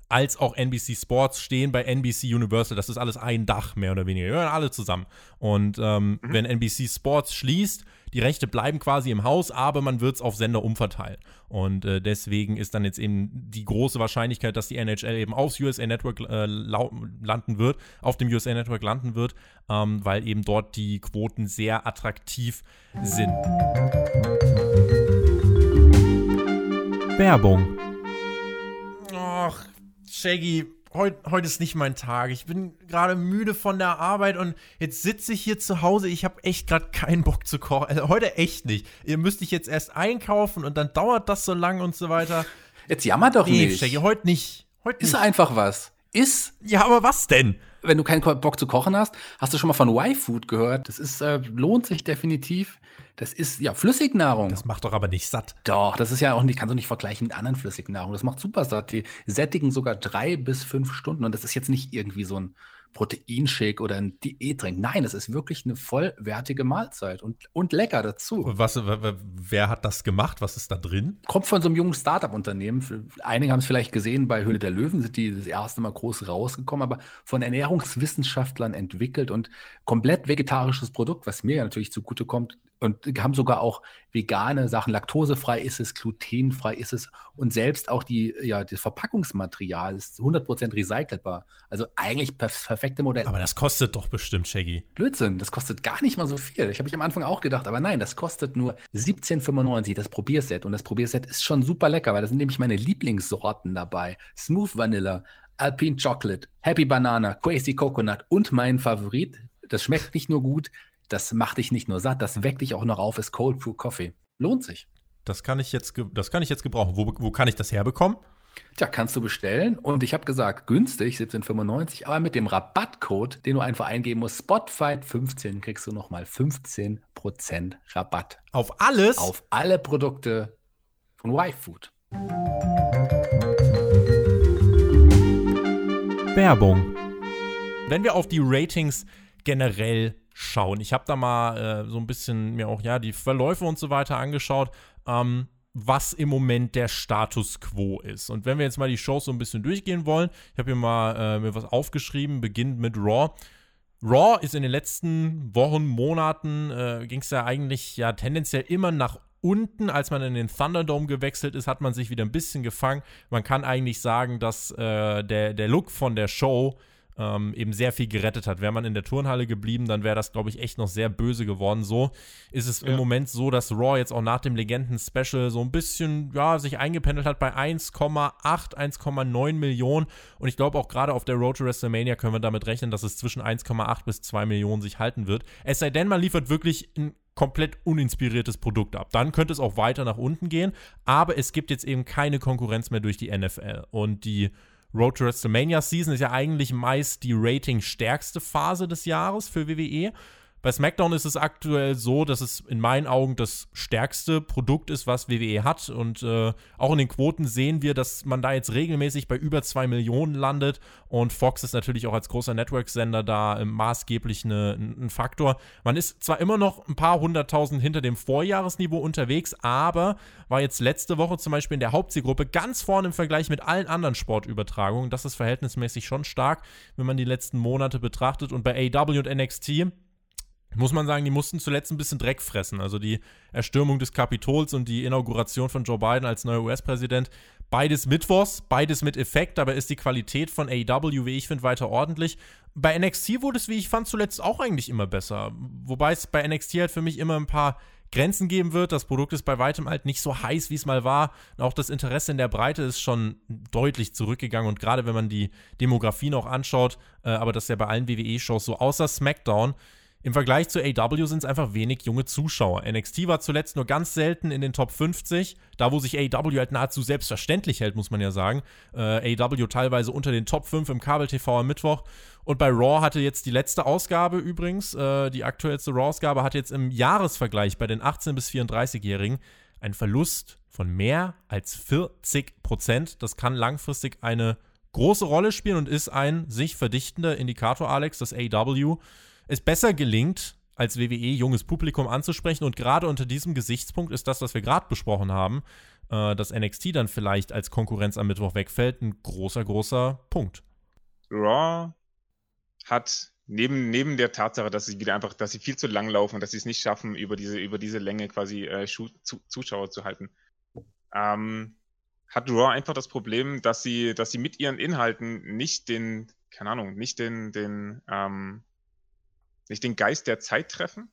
[SPEAKER 2] als auch NBC Sports stehen bei NBC Universal. Das ist alles ein Dach, mehr oder weniger. Wir gehören alle zusammen. Und ähm, mhm. wenn NBC Sports schließt, die Rechte bleiben quasi im Haus, aber man wird es auf Sender umverteilen. Und äh, deswegen ist dann jetzt eben die große Wahrscheinlichkeit, dass die NHL eben aufs USA Network äh, landen wird, auf dem USA Network landen wird, ähm, weil eben dort die Quoten sehr attraktiv sind. Werbung. Shaggy, heute heut ist nicht mein Tag. Ich bin gerade müde von der Arbeit und jetzt sitze ich hier zu Hause. Ich habe echt gerade keinen Bock zu kochen. Also heute echt nicht. Ihr müsst ich jetzt erst einkaufen und dann dauert das so lang und so weiter.
[SPEAKER 4] Jetzt jammer doch nee, nicht.
[SPEAKER 2] Stecki, heute nicht. Heute
[SPEAKER 4] ist nicht. einfach was. Ist.
[SPEAKER 2] Ja, aber was denn?
[SPEAKER 4] Wenn du keinen Bock zu kochen hast, hast du schon mal von Y-Food gehört? Das ist, äh, lohnt sich definitiv. Das ist ja Flüssignahrung.
[SPEAKER 2] Das macht doch aber nicht satt.
[SPEAKER 4] Doch, das ist ja auch nicht, kannst du nicht vergleichen mit anderen Flüssignahrung. Das macht super satt. Die sättigen sogar drei bis fünf Stunden und das ist jetzt nicht irgendwie so ein Proteinshake oder ein Diättrink. Nein, es ist wirklich eine vollwertige Mahlzeit und, und lecker dazu.
[SPEAKER 2] Was, wer hat das gemacht? Was ist da drin?
[SPEAKER 4] Kommt von so einem jungen Startup-Unternehmen. Einige haben es vielleicht gesehen, bei Höhle der Löwen sind die das erste Mal groß rausgekommen, aber von Ernährungswissenschaftlern entwickelt und komplett vegetarisches Produkt, was mir ja natürlich zugutekommt, und haben sogar auch vegane Sachen. Laktosefrei ist es, glutenfrei ist es und selbst auch die, ja, das Verpackungsmaterial ist 100% recycelbar. Also eigentlich perfekte Modell.
[SPEAKER 2] Aber das kostet doch bestimmt, Shaggy.
[SPEAKER 4] Blödsinn, das kostet gar nicht mal so viel. Ich habe mich am Anfang auch gedacht, aber nein, das kostet nur 17,95 das Probierset. Und das Probierset ist schon super lecker, weil da sind nämlich meine Lieblingssorten dabei. Smooth Vanilla, Alpine Chocolate, Happy Banana, Crazy Coconut und mein Favorit. Das schmeckt nicht nur gut, das macht dich nicht nur satt, das weckt dich auch noch auf, ist Cold Brew Coffee. Lohnt sich.
[SPEAKER 2] Das kann ich jetzt, das kann ich jetzt gebrauchen. Wo, wo kann ich das herbekommen?
[SPEAKER 4] Tja, kannst du bestellen. Und ich habe gesagt, günstig, 17,95, aber mit dem Rabattcode, den du einfach eingeben musst, Spotfight15, kriegst du nochmal 15% Rabatt.
[SPEAKER 2] Auf alles?
[SPEAKER 4] Auf alle Produkte von Y-Food.
[SPEAKER 2] Werbung. Wenn wir auf die Ratings generell schauen. Ich habe da mal äh, so ein bisschen mir auch ja die Verläufe und so weiter angeschaut, ähm, was im Moment der Status quo ist. Und wenn wir jetzt mal die Shows so ein bisschen durchgehen wollen, ich habe hier mal äh, mir was aufgeschrieben, beginnt mit Raw. Raw ist in den letzten Wochen, Monaten, äh, ging es ja eigentlich ja tendenziell immer nach unten. Als man in den Thunderdome gewechselt ist, hat man sich wieder ein bisschen gefangen. Man kann eigentlich sagen, dass äh, der, der Look von der Show ähm, eben sehr viel gerettet hat. Wäre man in der Turnhalle geblieben, dann wäre das, glaube ich, echt noch sehr böse geworden. So ist es ja. im Moment so, dass Raw jetzt auch nach dem Legenden-Special so ein bisschen, ja, sich eingependelt hat bei 1,8, 1,9 Millionen. Und ich glaube auch gerade auf der Road to WrestleMania können wir damit rechnen, dass es zwischen 1,8 bis 2 Millionen sich halten wird. Es sei denn, man liefert wirklich ein komplett uninspiriertes Produkt ab. Dann könnte es auch weiter nach unten gehen, aber es gibt jetzt eben keine Konkurrenz mehr durch die NFL. Und die Road to WrestleMania Season ist ja eigentlich meist die ratingstärkste Phase des Jahres für WWE. Bei SmackDown ist es aktuell so, dass es in meinen Augen das stärkste Produkt ist, was WWE hat. Und äh, auch in den Quoten sehen wir, dass man da jetzt regelmäßig bei über 2 Millionen landet. Und Fox ist natürlich auch als großer Network-Sender da äh, maßgeblich eine, ein Faktor. Man ist zwar immer noch ein paar hunderttausend hinter dem Vorjahresniveau unterwegs, aber war jetzt letzte Woche zum Beispiel in der Hauptzielgruppe ganz vorne im Vergleich mit allen anderen Sportübertragungen. Das ist verhältnismäßig schon stark, wenn man die letzten Monate betrachtet. Und bei AW und NXT muss man sagen, die mussten zuletzt ein bisschen Dreck fressen. Also die Erstürmung des Kapitols und die Inauguration von Joe Biden als neuer US-Präsident. Beides Mittwochs, beides mit Effekt, aber ist die Qualität von AEW, wie ich finde, weiter ordentlich. Bei NXT wurde es, wie ich fand, zuletzt auch eigentlich immer besser. Wobei es bei NXT halt für mich immer ein paar Grenzen geben wird. Das Produkt ist bei weitem halt nicht so heiß, wie es mal war. Und auch das Interesse in der Breite ist schon deutlich zurückgegangen. Und gerade wenn man die Demografien auch anschaut, äh, aber das ist ja bei allen WWE-Shows so, außer SmackDown, im Vergleich zu AW sind es einfach wenig junge Zuschauer. NXT war zuletzt nur ganz selten in den Top 50, da wo sich AW halt nahezu selbstverständlich hält, muss man ja sagen. Äh, AW teilweise unter den Top 5 im Kabel-TV am Mittwoch. Und bei Raw hatte jetzt die letzte Ausgabe übrigens, äh, die aktuellste Raw-Ausgabe, hat jetzt im Jahresvergleich bei den 18- bis 34-Jährigen einen Verlust von mehr als 40 Prozent. Das kann langfristig eine große Rolle spielen und ist ein sich verdichtender Indikator, Alex, dass AW es besser gelingt, als WWE junges Publikum anzusprechen. Und gerade unter diesem Gesichtspunkt ist das, was wir gerade besprochen haben, äh, dass NXT dann vielleicht als Konkurrenz am Mittwoch wegfällt, ein großer, großer Punkt.
[SPEAKER 3] Raw hat neben, neben der Tatsache, dass sie wieder einfach, dass sie viel zu lang laufen dass sie es nicht schaffen, über diese, über diese Länge quasi äh, zu, Zuschauer zu halten, ähm, hat Raw einfach das Problem, dass sie, dass sie mit ihren Inhalten nicht den, keine Ahnung, nicht den, den, ähm, nicht den Geist der Zeit treffen,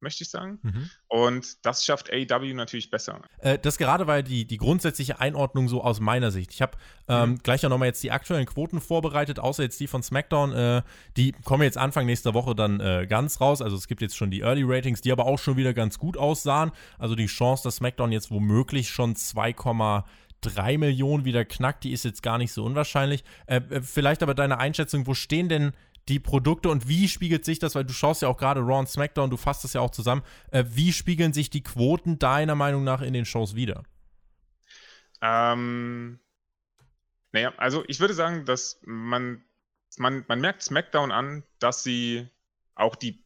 [SPEAKER 3] möchte ich sagen. Mhm. Und das schafft AEW natürlich besser.
[SPEAKER 2] Äh, das gerade war die, die grundsätzliche Einordnung so aus meiner Sicht. Ich habe ähm, mhm. gleich auch nochmal jetzt die aktuellen Quoten vorbereitet, außer jetzt die von SmackDown. Äh, die kommen jetzt Anfang nächster Woche dann äh, ganz raus. Also es gibt jetzt schon die Early Ratings, die aber auch schon wieder ganz gut aussahen. Also die Chance, dass SmackDown jetzt womöglich schon 2,3 Millionen wieder knackt, die ist jetzt gar nicht so unwahrscheinlich. Äh, äh, vielleicht aber deine Einschätzung, wo stehen denn die Produkte und wie spiegelt sich das, weil du schaust ja auch gerade Raw und SmackDown, du fasst das ja auch zusammen, äh, wie spiegeln sich die Quoten deiner Meinung nach in den Shows wieder?
[SPEAKER 3] Ähm, naja, also ich würde sagen, dass man, man, man merkt SmackDown an, dass sie auch die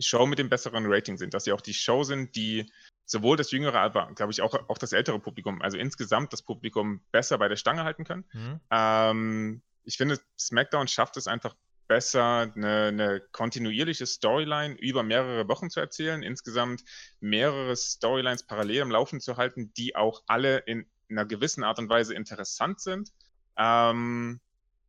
[SPEAKER 3] Show mit dem besseren Rating sind, dass sie auch die Show sind, die sowohl das jüngere, aber glaube ich auch, auch das ältere Publikum, also insgesamt das Publikum besser bei der Stange halten können. Mhm. Ähm, ich finde, SmackDown schafft es einfach besser, eine, eine, kontinuierliche Storyline über mehrere Wochen zu erzählen, insgesamt mehrere Storylines parallel am Laufen zu halten, die auch alle in einer gewissen Art und Weise interessant sind. Ähm,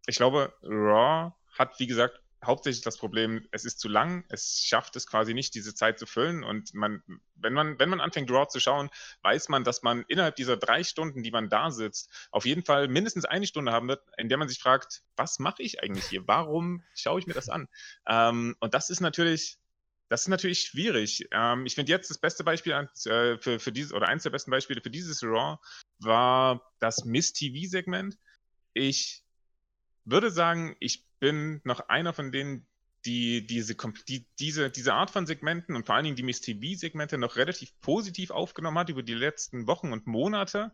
[SPEAKER 3] ich glaube, Raw hat, wie gesagt, hauptsächlich das Problem, es ist zu lang, es schafft es quasi nicht, diese Zeit zu füllen. Und man, wenn man, wenn man anfängt, Raw zu schauen, weiß man, dass man innerhalb dieser drei Stunden, die man da sitzt, auf jeden Fall mindestens eine Stunde haben wird, in der man sich fragt, was mache ich eigentlich hier? Warum schaue ich mir das an? Ähm, und das ist natürlich, das ist natürlich schwierig. Ähm, ich finde jetzt das beste Beispiel äh, für, für dieses, oder eins der besten Beispiele für dieses Raw war das Miss TV-Segment. Ich würde sagen, ich bin noch einer von denen, die diese, die, diese, diese Art von Segmenten und vor allen Dingen die Miss TV-Segmente noch relativ positiv aufgenommen hat über die letzten Wochen und Monate,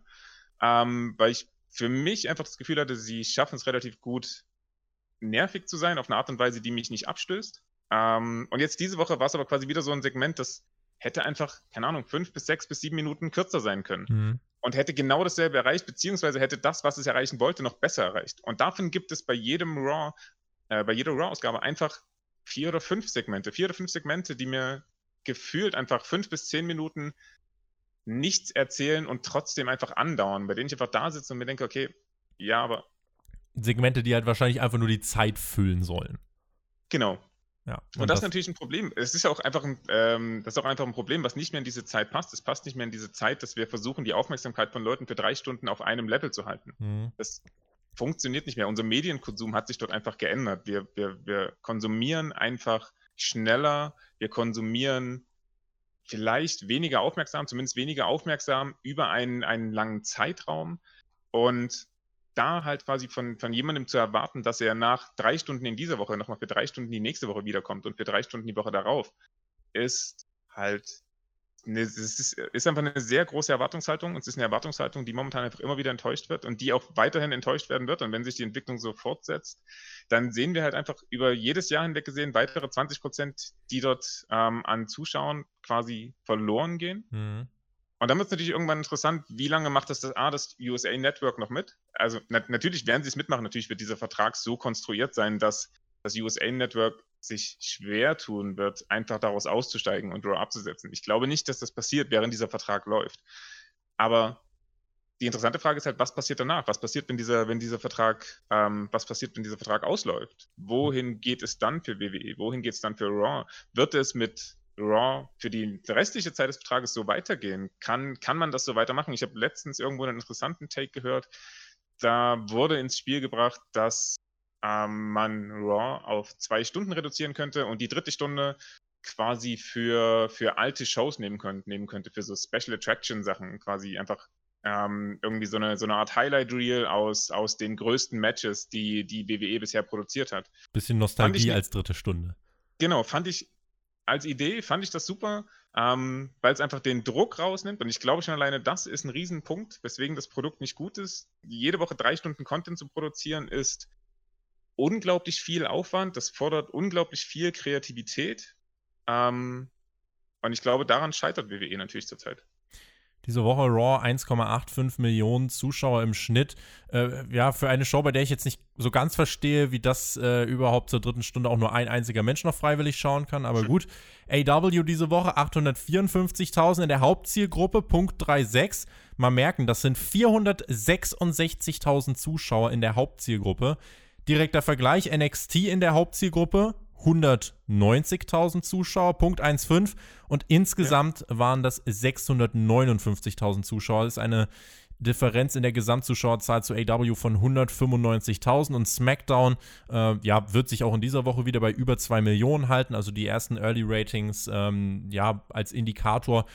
[SPEAKER 3] ähm, weil ich für mich einfach das Gefühl hatte, sie schaffen es relativ gut, nervig zu sein, auf eine Art und Weise, die mich nicht abstößt. Ähm, und jetzt diese Woche war es aber quasi wieder so ein Segment, das hätte einfach, keine Ahnung, fünf bis sechs bis sieben Minuten kürzer sein können. Mhm. Und hätte genau dasselbe erreicht, beziehungsweise hätte das, was es erreichen wollte, noch besser erreicht. Und davon gibt es bei jedem Raw äh, bei jeder Raw-Ausgabe einfach vier oder fünf Segmente, vier oder fünf Segmente, die mir gefühlt einfach fünf bis zehn Minuten nichts erzählen und trotzdem einfach andauern, bei denen ich einfach da sitze und mir denke, okay, ja, aber.
[SPEAKER 2] Segmente, die halt wahrscheinlich einfach nur die Zeit füllen sollen.
[SPEAKER 3] Genau. Ja, und, und das, das, ist natürlich ein Problem. Es ist ja auch einfach ein, ähm, das ist auch einfach ein Problem, was nicht mehr in diese Zeit passt. Es passt nicht mehr in diese Zeit, dass wir versuchen, die Aufmerksamkeit von Leuten für drei Stunden auf einem Level zu halten. Mhm. Das funktioniert nicht mehr. Unser Medienkonsum hat sich dort einfach geändert. Wir, wir, wir konsumieren einfach schneller, wir konsumieren vielleicht weniger aufmerksam, zumindest weniger aufmerksam über einen, einen langen Zeitraum. Und da halt quasi von, von jemandem zu erwarten, dass er nach drei Stunden in dieser Woche nochmal für drei Stunden die nächste Woche wiederkommt und für drei Stunden die Woche darauf, ist halt eine, es ist, ist, einfach eine sehr große Erwartungshaltung und es ist eine Erwartungshaltung, die momentan einfach immer wieder enttäuscht wird und die auch weiterhin enttäuscht werden wird. Und wenn sich die Entwicklung so fortsetzt, dann sehen wir halt einfach über jedes Jahr hinweg gesehen weitere 20 Prozent, die dort ähm, an Zuschauern quasi verloren gehen. Mhm. Und dann wird es natürlich irgendwann interessant, wie lange macht das das, ah, das USA Network noch mit? Also na natürlich werden sie es mitmachen, natürlich wird dieser Vertrag so konstruiert sein, dass das USA Network sich schwer tun wird, einfach daraus auszusteigen und Raw abzusetzen. Ich glaube nicht, dass das passiert, während dieser Vertrag läuft. Aber die interessante Frage ist halt, was passiert danach? Was passiert, wenn dieser, wenn dieser Vertrag, ähm, was passiert, wenn dieser Vertrag ausläuft? Wohin geht es dann für WWE? Wohin geht es dann für Raw? Wird es mit Raw für die restliche Zeit des Vertrages so weitergehen? Kann, kann man das so weitermachen? Ich habe letztens irgendwo einen interessanten Take gehört. Da wurde ins Spiel gebracht, dass ähm, man Raw auf zwei Stunden reduzieren könnte und die dritte Stunde quasi für, für alte Shows nehmen, könnt, nehmen könnte, für so Special Attraction Sachen, quasi einfach ähm, irgendwie so eine, so eine Art Highlight Reel aus, aus den größten Matches, die die WWE bisher produziert hat.
[SPEAKER 2] Bisschen Nostalgie als dritte Stunde.
[SPEAKER 3] Genau, fand ich als Idee, fand ich das super, ähm, weil es einfach den Druck rausnimmt und ich glaube schon alleine das ist ein Riesenpunkt, weswegen das Produkt nicht gut ist. Jede Woche drei Stunden Content zu produzieren ist unglaublich viel Aufwand, das fordert unglaublich viel Kreativität. Ähm, und ich glaube, daran scheitert WWE natürlich zurzeit.
[SPEAKER 2] Diese Woche Raw 1,85 Millionen Zuschauer im Schnitt. Äh, ja, für eine Show, bei der ich jetzt nicht so ganz verstehe, wie das äh, überhaupt zur dritten Stunde auch nur ein einziger Mensch noch freiwillig schauen kann. Aber gut. AW diese Woche 854.000 in der Hauptzielgruppe, Punkt 36. Mal merken, das sind 466.000 Zuschauer in der Hauptzielgruppe. Direkter Vergleich, NXT in der Hauptzielgruppe 190.000 Zuschauer, Punkt 1,5 und insgesamt ja. waren das 659.000 Zuschauer. Das ist eine Differenz in der Gesamtzuschauerzahl zu AW von 195.000 und SmackDown äh, ja, wird sich auch in dieser Woche wieder bei über 2 Millionen halten. Also die ersten Early Ratings ähm, ja, als Indikator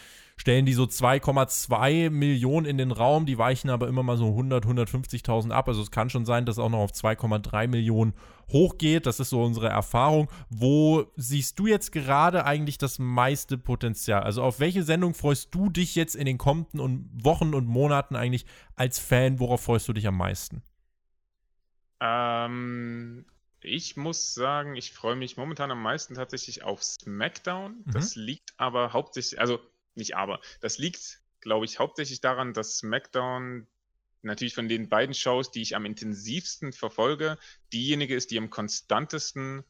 [SPEAKER 2] stellen die so 2,2 Millionen in den Raum, die weichen aber immer mal so 100, 150.000 ab. Also es kann schon sein, dass es auch noch auf 2,3 Millionen hochgeht. Das ist so unsere Erfahrung. Wo siehst du jetzt gerade eigentlich das meiste Potenzial? Also auf welche Sendung freust du dich jetzt in den kommenden Wochen und Monaten eigentlich als Fan? Worauf freust du dich am meisten?
[SPEAKER 3] Ähm, ich muss sagen, ich freue mich momentan am meisten tatsächlich auf SmackDown. Mhm. Das liegt aber hauptsächlich, also nicht aber. Das liegt, glaube ich, hauptsächlich daran, dass SmackDown natürlich von den beiden Shows, die ich am intensivsten verfolge, diejenige ist, die am konstantesten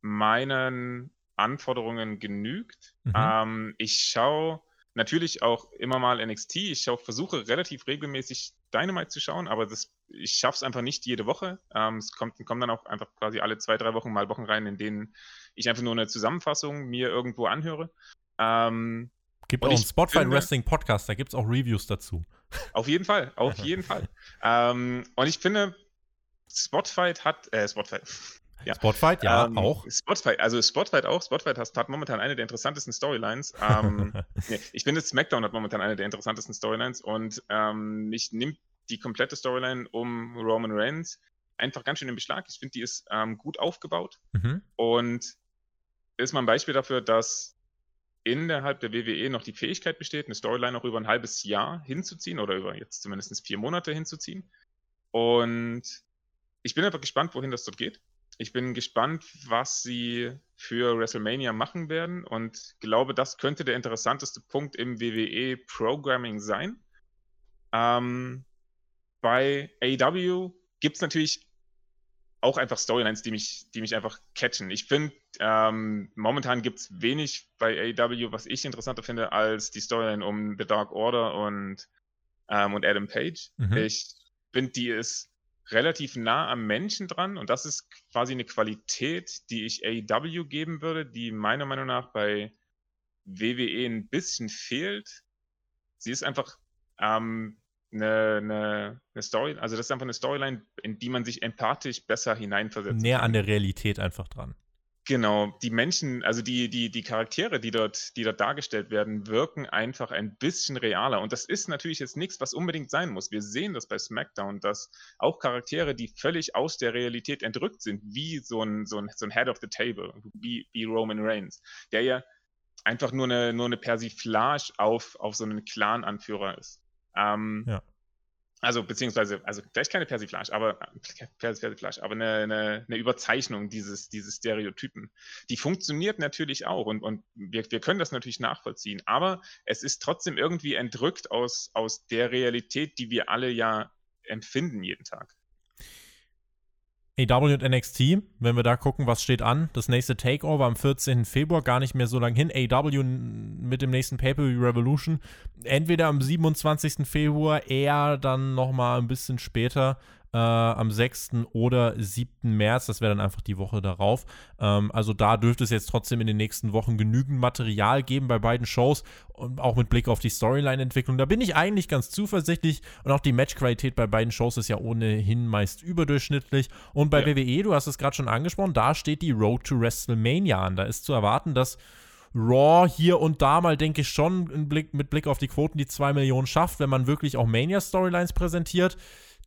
[SPEAKER 3] meinen Anforderungen genügt. Mhm. Ähm, ich schaue natürlich auch immer mal NXT. Ich schaue, versuche relativ regelmäßig Dynamite zu schauen, aber das, ich schaffe es einfach nicht jede Woche. Ähm, es kommt, kommen dann auch einfach quasi alle zwei, drei Wochen mal Wochen rein, in denen ich einfach nur eine Zusammenfassung mir irgendwo anhöre. Ähm,
[SPEAKER 2] Gibt auch einen Spotify Wrestling Podcast, da gibt es auch Reviews dazu.
[SPEAKER 3] Auf jeden Fall, auf jeden Fall. Ähm, und ich finde, Spotfight hat, äh, Spotfight.
[SPEAKER 2] Ja. Spotfight, ja,
[SPEAKER 3] ähm,
[SPEAKER 2] auch.
[SPEAKER 3] Spotfight, also Spotfight auch. Spotfight hat, hat momentan eine der interessantesten Storylines. Ähm, nee, ich finde, SmackDown hat momentan eine der interessantesten Storylines und ähm, mich nimmt die komplette Storyline um Roman Reigns einfach ganz schön in Beschlag. Ich finde, die ist ähm, gut aufgebaut mhm. und ist mal ein Beispiel dafür, dass innerhalb der WWE noch die Fähigkeit besteht, eine Storyline auch über ein halbes Jahr hinzuziehen oder über jetzt zumindest vier Monate hinzuziehen. Und ich bin einfach gespannt, wohin das dort geht. Ich bin gespannt, was sie für WrestleMania machen werden und glaube, das könnte der interessanteste Punkt im WWE-Programming sein. Ähm, bei AEW gibt es natürlich auch einfach Storylines, die mich, die mich einfach catchen. Ich finde, ähm, momentan gibt es wenig bei AEW, was ich interessanter finde, als die Storyline um The Dark Order und, ähm, und Adam Page. Mhm. Ich finde, die ist relativ nah am Menschen dran und das ist quasi eine Qualität, die ich AEW geben würde, die meiner Meinung nach bei WWE ein bisschen fehlt. Sie ist einfach ähm, eine, eine, eine, Story, also das ist einfach eine Storyline, in die man sich empathisch besser hineinversetzt.
[SPEAKER 2] Näher kann. an der Realität einfach dran.
[SPEAKER 3] Genau, die Menschen, also die, die, die Charaktere, die dort, die dort dargestellt werden, wirken einfach ein bisschen realer. Und das ist natürlich jetzt nichts, was unbedingt sein muss. Wir sehen das bei SmackDown, dass auch Charaktere, die völlig aus der Realität entrückt sind, wie so ein, so ein, so ein Head of the Table, wie, wie Roman Reigns, der ja einfach nur eine, nur eine Persiflage auf, auf so einen Clan-Anführer ist. Ähm, ja. Also, beziehungsweise, also vielleicht keine Persiflage, aber, Persiflage, aber eine, eine, eine, Überzeichnung dieses, dieses Stereotypen. Die funktioniert natürlich auch und, und wir, wir können das natürlich nachvollziehen, aber es ist trotzdem irgendwie entrückt aus, aus der Realität, die wir alle ja empfinden jeden Tag.
[SPEAKER 2] AW und NXT, wenn wir da gucken, was steht an. Das nächste Takeover am 14. Februar, gar nicht mehr so lang hin. AW mit dem nächsten Pay-Per-View Revolution. Entweder am 27. Februar, eher dann nochmal ein bisschen später äh, am 6. oder 7. März. Das wäre dann einfach die Woche darauf. Ähm, also da dürfte es jetzt trotzdem in den nächsten Wochen genügend Material geben bei beiden Shows und auch mit Blick auf die Storyline-Entwicklung. Da bin ich eigentlich ganz zuversichtlich und auch die Matchqualität bei beiden Shows ist ja ohnehin meist überdurchschnittlich. Und bei ja. WWE, du hast es gerade schon angesprochen, da steht die Road to WrestleMania an. Da ist zu erwarten, dass Raw hier und da mal, denke ich, schon Blick, mit Blick auf die Quoten die 2 Millionen schafft, wenn man wirklich auch Mania-Storylines präsentiert.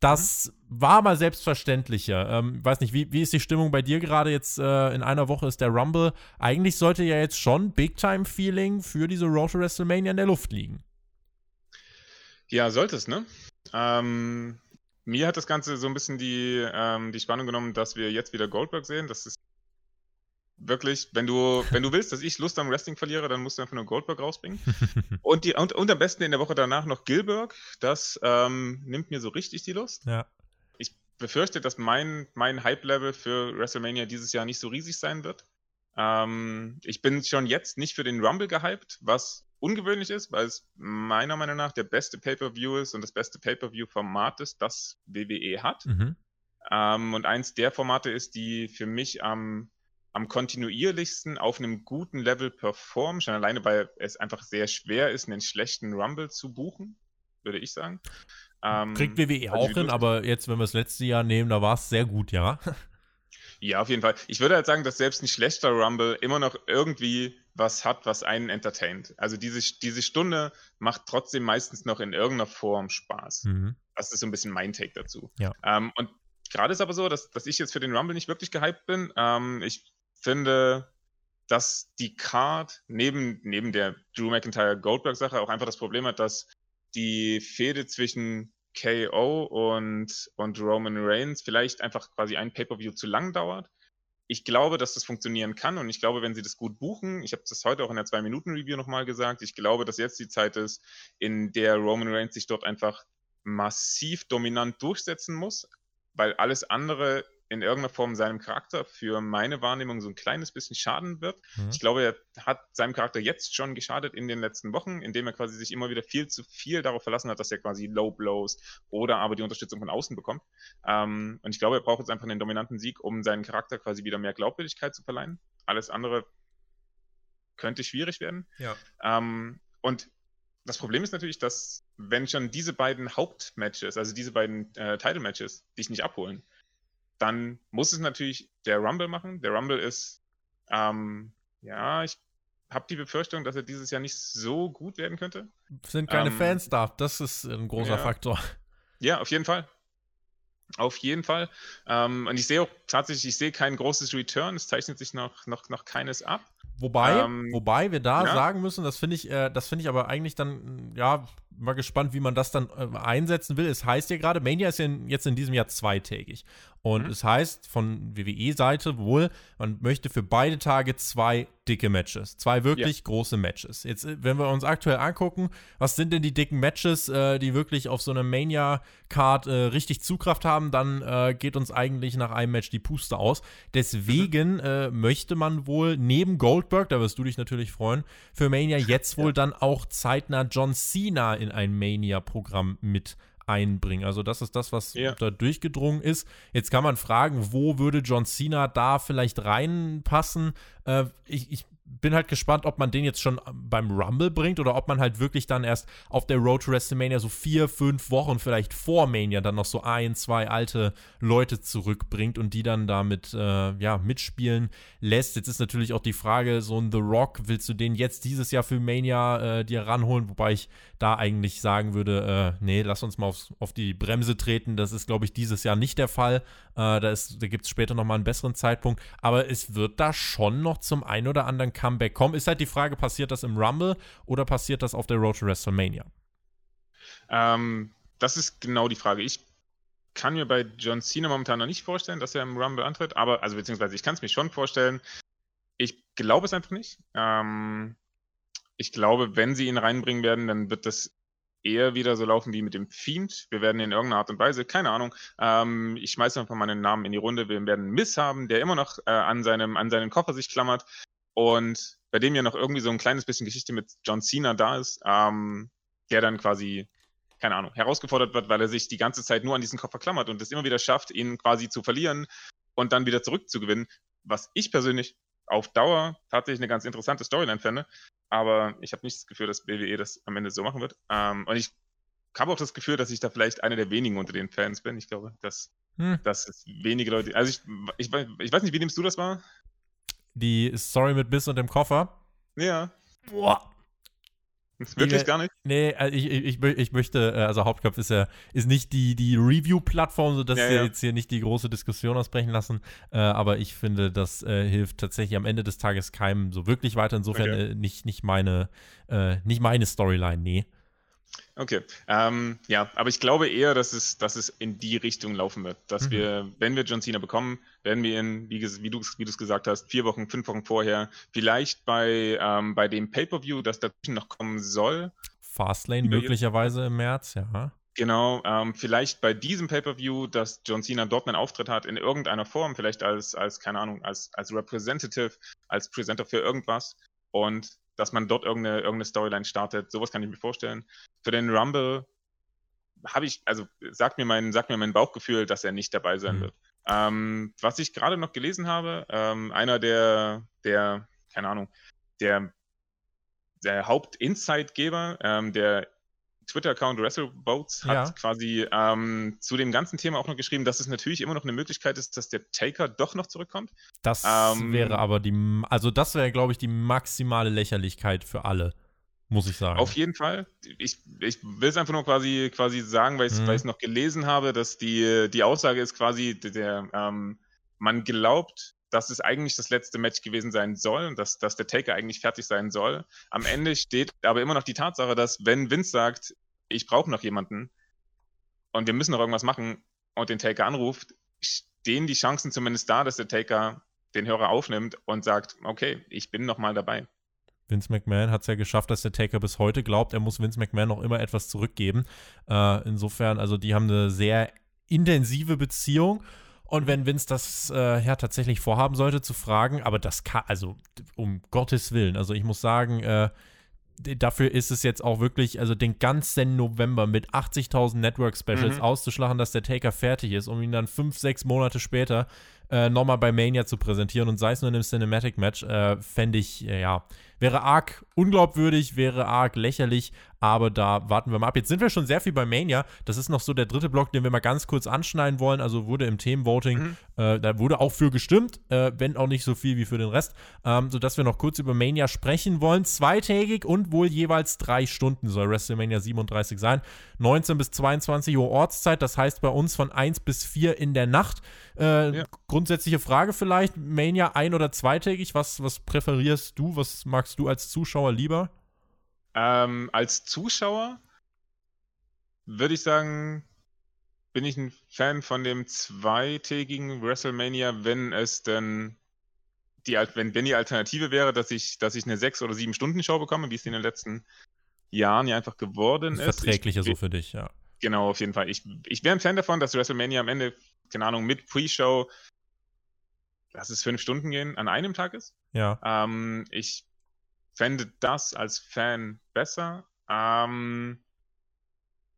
[SPEAKER 2] Das mhm. war mal selbstverständlicher. Ähm, weiß nicht, wie, wie ist die Stimmung bei dir gerade jetzt? Äh, in einer Woche ist der Rumble. Eigentlich sollte ja jetzt schon Big-Time-Feeling für diese Road to WrestleMania in der Luft liegen.
[SPEAKER 3] Ja, sollte es, ne? Ähm, mir hat das Ganze so ein bisschen die, ähm, die Spannung genommen, dass wir jetzt wieder Goldberg sehen. Das ist wirklich, wenn du, wenn du willst, dass ich Lust am Wrestling verliere, dann musst du einfach nur Goldberg rausbringen. und, die, und, und am besten in der Woche danach noch Gilberg. Das ähm, nimmt mir so richtig die Lust.
[SPEAKER 2] Ja.
[SPEAKER 3] Ich befürchte, dass mein, mein Hype-Level für WrestleMania dieses Jahr nicht so riesig sein wird. Ähm, ich bin schon jetzt nicht für den Rumble gehypt, was ungewöhnlich ist, weil es meiner Meinung nach der beste Pay-Per-View ist und das beste Pay-Per-View-Format ist, das WWE hat. Mhm. Ähm, und eins der Formate ist, die für mich am am kontinuierlichsten auf einem guten Level performen, schon alleine, weil es einfach sehr schwer ist, einen schlechten Rumble zu buchen, würde ich sagen.
[SPEAKER 2] Ähm, Kriegt WWE also auch hin, aber jetzt, wenn wir das letzte Jahr nehmen, da war es sehr gut, ja.
[SPEAKER 3] Ja, auf jeden Fall. Ich würde halt sagen, dass selbst ein schlechter Rumble immer noch irgendwie was hat, was einen entertaint. Also diese, diese Stunde macht trotzdem meistens noch in irgendeiner Form Spaß. Mhm. Das ist so ein bisschen mein Take dazu.
[SPEAKER 2] Ja.
[SPEAKER 3] Ähm, und gerade ist aber so, dass, dass ich jetzt für den Rumble nicht wirklich gehypt bin. Ähm, ich finde, dass die Card neben, neben der Drew McIntyre Goldberg-Sache auch einfach das Problem hat, dass die Fehde zwischen KO und, und Roman Reigns vielleicht einfach quasi ein Pay-Per-View zu lang dauert. Ich glaube, dass das funktionieren kann und ich glaube, wenn sie das gut buchen, ich habe das heute auch in der 2-Minuten-Review nochmal gesagt, ich glaube, dass jetzt die Zeit ist, in der Roman Reigns sich dort einfach massiv dominant durchsetzen muss, weil alles andere in irgendeiner Form seinem Charakter für meine Wahrnehmung so ein kleines bisschen schaden wird. Mhm. Ich glaube, er hat seinem Charakter jetzt schon geschadet in den letzten Wochen, indem er quasi sich immer wieder viel zu viel darauf verlassen hat, dass er quasi Low Blows oder aber die Unterstützung von außen bekommt. Ähm, und ich glaube, er braucht jetzt einfach einen dominanten Sieg, um seinen Charakter quasi wieder mehr Glaubwürdigkeit zu verleihen. Alles andere könnte schwierig werden.
[SPEAKER 2] Ja.
[SPEAKER 3] Ähm, und das Problem ist natürlich, dass wenn schon diese beiden Hauptmatches, also diese beiden äh, Title-Matches, dich nicht abholen, dann muss es natürlich der Rumble machen. Der Rumble ist, ähm, ja, ich habe die Befürchtung, dass er dieses Jahr nicht so gut werden könnte.
[SPEAKER 2] Sind keine ähm, Fans da, das ist ein großer
[SPEAKER 3] ja,
[SPEAKER 2] Faktor.
[SPEAKER 3] Ja, auf jeden Fall. Auf jeden Fall. Ähm, und ich sehe auch tatsächlich, ich sehe kein großes Return. Es zeichnet sich noch, noch, noch keines ab.
[SPEAKER 2] Wobei, ähm, wobei wir da ja. sagen müssen, das finde ich, äh, das finde ich aber eigentlich dann, ja, mal gespannt, wie man das dann äh, einsetzen will. Es heißt ja gerade, Mania ist ja in, jetzt in diesem Jahr zweitägig. Und mhm. es heißt von WWE-Seite wohl, man möchte für beide Tage zwei dicke Matches. Zwei wirklich ja. große Matches. Jetzt, äh, wenn wir uns aktuell angucken, was sind denn die dicken Matches, äh, die wirklich auf so einer Mania-Card äh, richtig Zugkraft haben, dann äh, geht uns eigentlich nach einem Match die Puste aus. Deswegen mhm. Äh, möchte man wohl neben Goldberg, da wirst du dich natürlich freuen, für Mania jetzt wohl ja. dann auch zeitnah John Cena in ein Mania-Programm mit einbringen. Also das ist das, was ja. da durchgedrungen ist. Jetzt kann man fragen, wo würde John Cena da vielleicht reinpassen? Äh, ich, ich bin halt gespannt, ob man den jetzt schon beim Rumble bringt oder ob man halt wirklich dann erst auf der Road to WrestleMania so vier, fünf Wochen vielleicht vor Mania dann noch so ein, zwei alte Leute zurückbringt und die dann damit äh, ja, mitspielen lässt. Jetzt ist natürlich auch die Frage, so ein The Rock, willst du den jetzt dieses Jahr für Mania äh, dir ranholen? Wobei ich da eigentlich sagen würde, äh, nee, lass uns mal aufs, auf die Bremse treten. Das ist, glaube ich, dieses Jahr nicht der Fall. Äh, da da gibt es später nochmal einen besseren Zeitpunkt. Aber es wird da schon noch zum einen oder anderen Comeback kommen. Ist halt die Frage, passiert das im Rumble oder passiert das auf der Road to WrestleMania?
[SPEAKER 3] Ähm, das ist genau die Frage. Ich kann mir bei John Cena momentan noch nicht vorstellen, dass er im Rumble antritt, aber, also beziehungsweise ich kann es mir schon vorstellen. Ich glaube es einfach nicht. Ähm, ich glaube, wenn sie ihn reinbringen werden, dann wird das eher wieder so laufen wie mit dem Fiend. Wir werden in irgendeiner Art und Weise, keine Ahnung, ähm, ich schmeiße einfach mal einen Namen in die Runde. Wir werden Miss haben, der immer noch äh, an, seinem, an seinen Koffer sich klammert und bei dem ja noch irgendwie so ein kleines bisschen Geschichte mit John Cena da ist, ähm, der dann quasi, keine Ahnung, herausgefordert wird, weil er sich die ganze Zeit nur an diesen Koffer klammert und es immer wieder schafft, ihn quasi zu verlieren und dann wieder zurückzugewinnen, was ich persönlich auf Dauer tatsächlich eine ganz interessante Storyline fände. Aber ich habe nicht das Gefühl, dass BWE das am Ende so machen wird. Ähm, und ich habe auch das Gefühl, dass ich da vielleicht einer der wenigen unter den Fans bin. Ich glaube, dass, hm. dass es wenige Leute. Also ich, ich, ich weiß nicht, wie nimmst du das wahr?
[SPEAKER 2] Die Story mit Biss und dem Koffer.
[SPEAKER 3] Ja.
[SPEAKER 2] Boah.
[SPEAKER 3] Wirklich gar nicht?
[SPEAKER 2] Nee, äh, ich, ich, ich, möchte, äh, also Hauptkopf ist ja ist nicht die, die Review-Plattform, sodass ja, ja. jetzt hier nicht die große Diskussion ausbrechen lassen. Äh, aber ich finde, das äh, hilft tatsächlich am Ende des Tages keinem so wirklich weiter. Insofern okay. äh, nicht, nicht meine, nicht meine Storyline, nee.
[SPEAKER 3] Okay, ähm, ja, aber ich glaube eher, dass es, dass es in die Richtung laufen wird. Dass mhm. wir, wenn wir John Cena bekommen, werden wir ihn, wie, wie du es gesagt hast, vier Wochen, fünf Wochen vorher, vielleicht bei, ähm, bei dem Pay-Per-View, das dazwischen noch kommen soll.
[SPEAKER 2] Fastlane möglicherweise im März, ja.
[SPEAKER 3] Genau, ähm, vielleicht bei diesem Pay-Per-View, dass John Cena dort einen Auftritt hat, in irgendeiner Form, vielleicht als, als keine Ahnung, als, als Representative, als Presenter für irgendwas. Und dass man dort irgendeine, irgendeine Storyline startet. Sowas kann ich mir vorstellen. Für den Rumble habe ich, also sagt mir mein, sagt mir mein Bauchgefühl, dass er nicht dabei sein mhm. wird. Ähm, was ich gerade noch gelesen habe, ähm, einer der, der, keine Ahnung, der, der Haupt-Insight-Geber, ähm, der Twitter-Account WrestleBoats hat ja. quasi ähm, zu dem ganzen Thema auch noch geschrieben, dass es natürlich immer noch eine Möglichkeit ist, dass der Taker doch noch zurückkommt.
[SPEAKER 2] Das ähm, wäre aber die, also das wäre, glaube ich, die maximale Lächerlichkeit für alle, muss ich sagen.
[SPEAKER 3] Auf jeden Fall. Ich, ich will es einfach nur quasi, quasi sagen, weil ich es mhm. noch gelesen habe, dass die, die Aussage ist quasi, der, ähm, man glaubt, dass es eigentlich das letzte Match gewesen sein soll und dass, dass der Taker eigentlich fertig sein soll. Am Ende steht aber immer noch die Tatsache, dass wenn Vince sagt, ich brauche noch jemanden und wir müssen noch irgendwas machen und den Taker anruft, stehen die Chancen zumindest da, dass der Taker den Hörer aufnimmt und sagt, okay, ich bin noch mal dabei.
[SPEAKER 2] Vince McMahon hat es ja geschafft, dass der Taker bis heute glaubt, er muss Vince McMahon noch immer etwas zurückgeben. Äh, insofern, also die haben eine sehr intensive Beziehung und wenn Vince das äh, ja tatsächlich vorhaben sollte, zu fragen, aber das kann, also um Gottes Willen, also ich muss sagen, äh, dafür ist es jetzt auch wirklich, also den ganzen November mit 80.000 Network Specials mhm. auszuschlagen, dass der Taker fertig ist, um ihn dann fünf, sechs Monate später äh, nochmal bei Mania zu präsentieren und sei es nur in einem Cinematic Match, äh, fände ich, äh, ja, wäre arg unglaubwürdig, wäre arg lächerlich, aber da warten wir mal ab. Jetzt sind wir schon sehr viel bei Mania. Das ist noch so der dritte Block, den wir mal ganz kurz anschneiden wollen. Also wurde im Themenvoting, mhm. äh, da wurde auch für gestimmt, äh, wenn auch nicht so viel wie für den Rest, ähm, sodass wir noch kurz über Mania sprechen wollen. Zweitägig und wohl jeweils drei Stunden soll WrestleMania 37 sein. 19 bis 22 Uhr Ortszeit, das heißt bei uns von 1 bis 4 in der Nacht. Äh, ja. Grundsätzliche Frage vielleicht, Mania ein- oder zweitägig, was, was präferierst du, was magst du als Zuschauer lieber?
[SPEAKER 3] Ähm, als Zuschauer würde ich sagen, bin ich ein Fan von dem zweitägigen WrestleMania, wenn es denn die, wenn, wenn die Alternative wäre, dass ich, dass ich eine sechs oder sieben Stunden Show bekomme, wie es in den letzten Jahren ja einfach geworden ist.
[SPEAKER 2] Verträglicher so für dich, ja.
[SPEAKER 3] Genau, auf jeden Fall. Ich, ich wäre ein Fan davon, dass WrestleMania am Ende, keine Ahnung, mit Pre-Show, lass es fünf Stunden gehen, an einem Tag ist.
[SPEAKER 2] Ja.
[SPEAKER 3] Ähm, ich fände das als Fan besser. Ähm,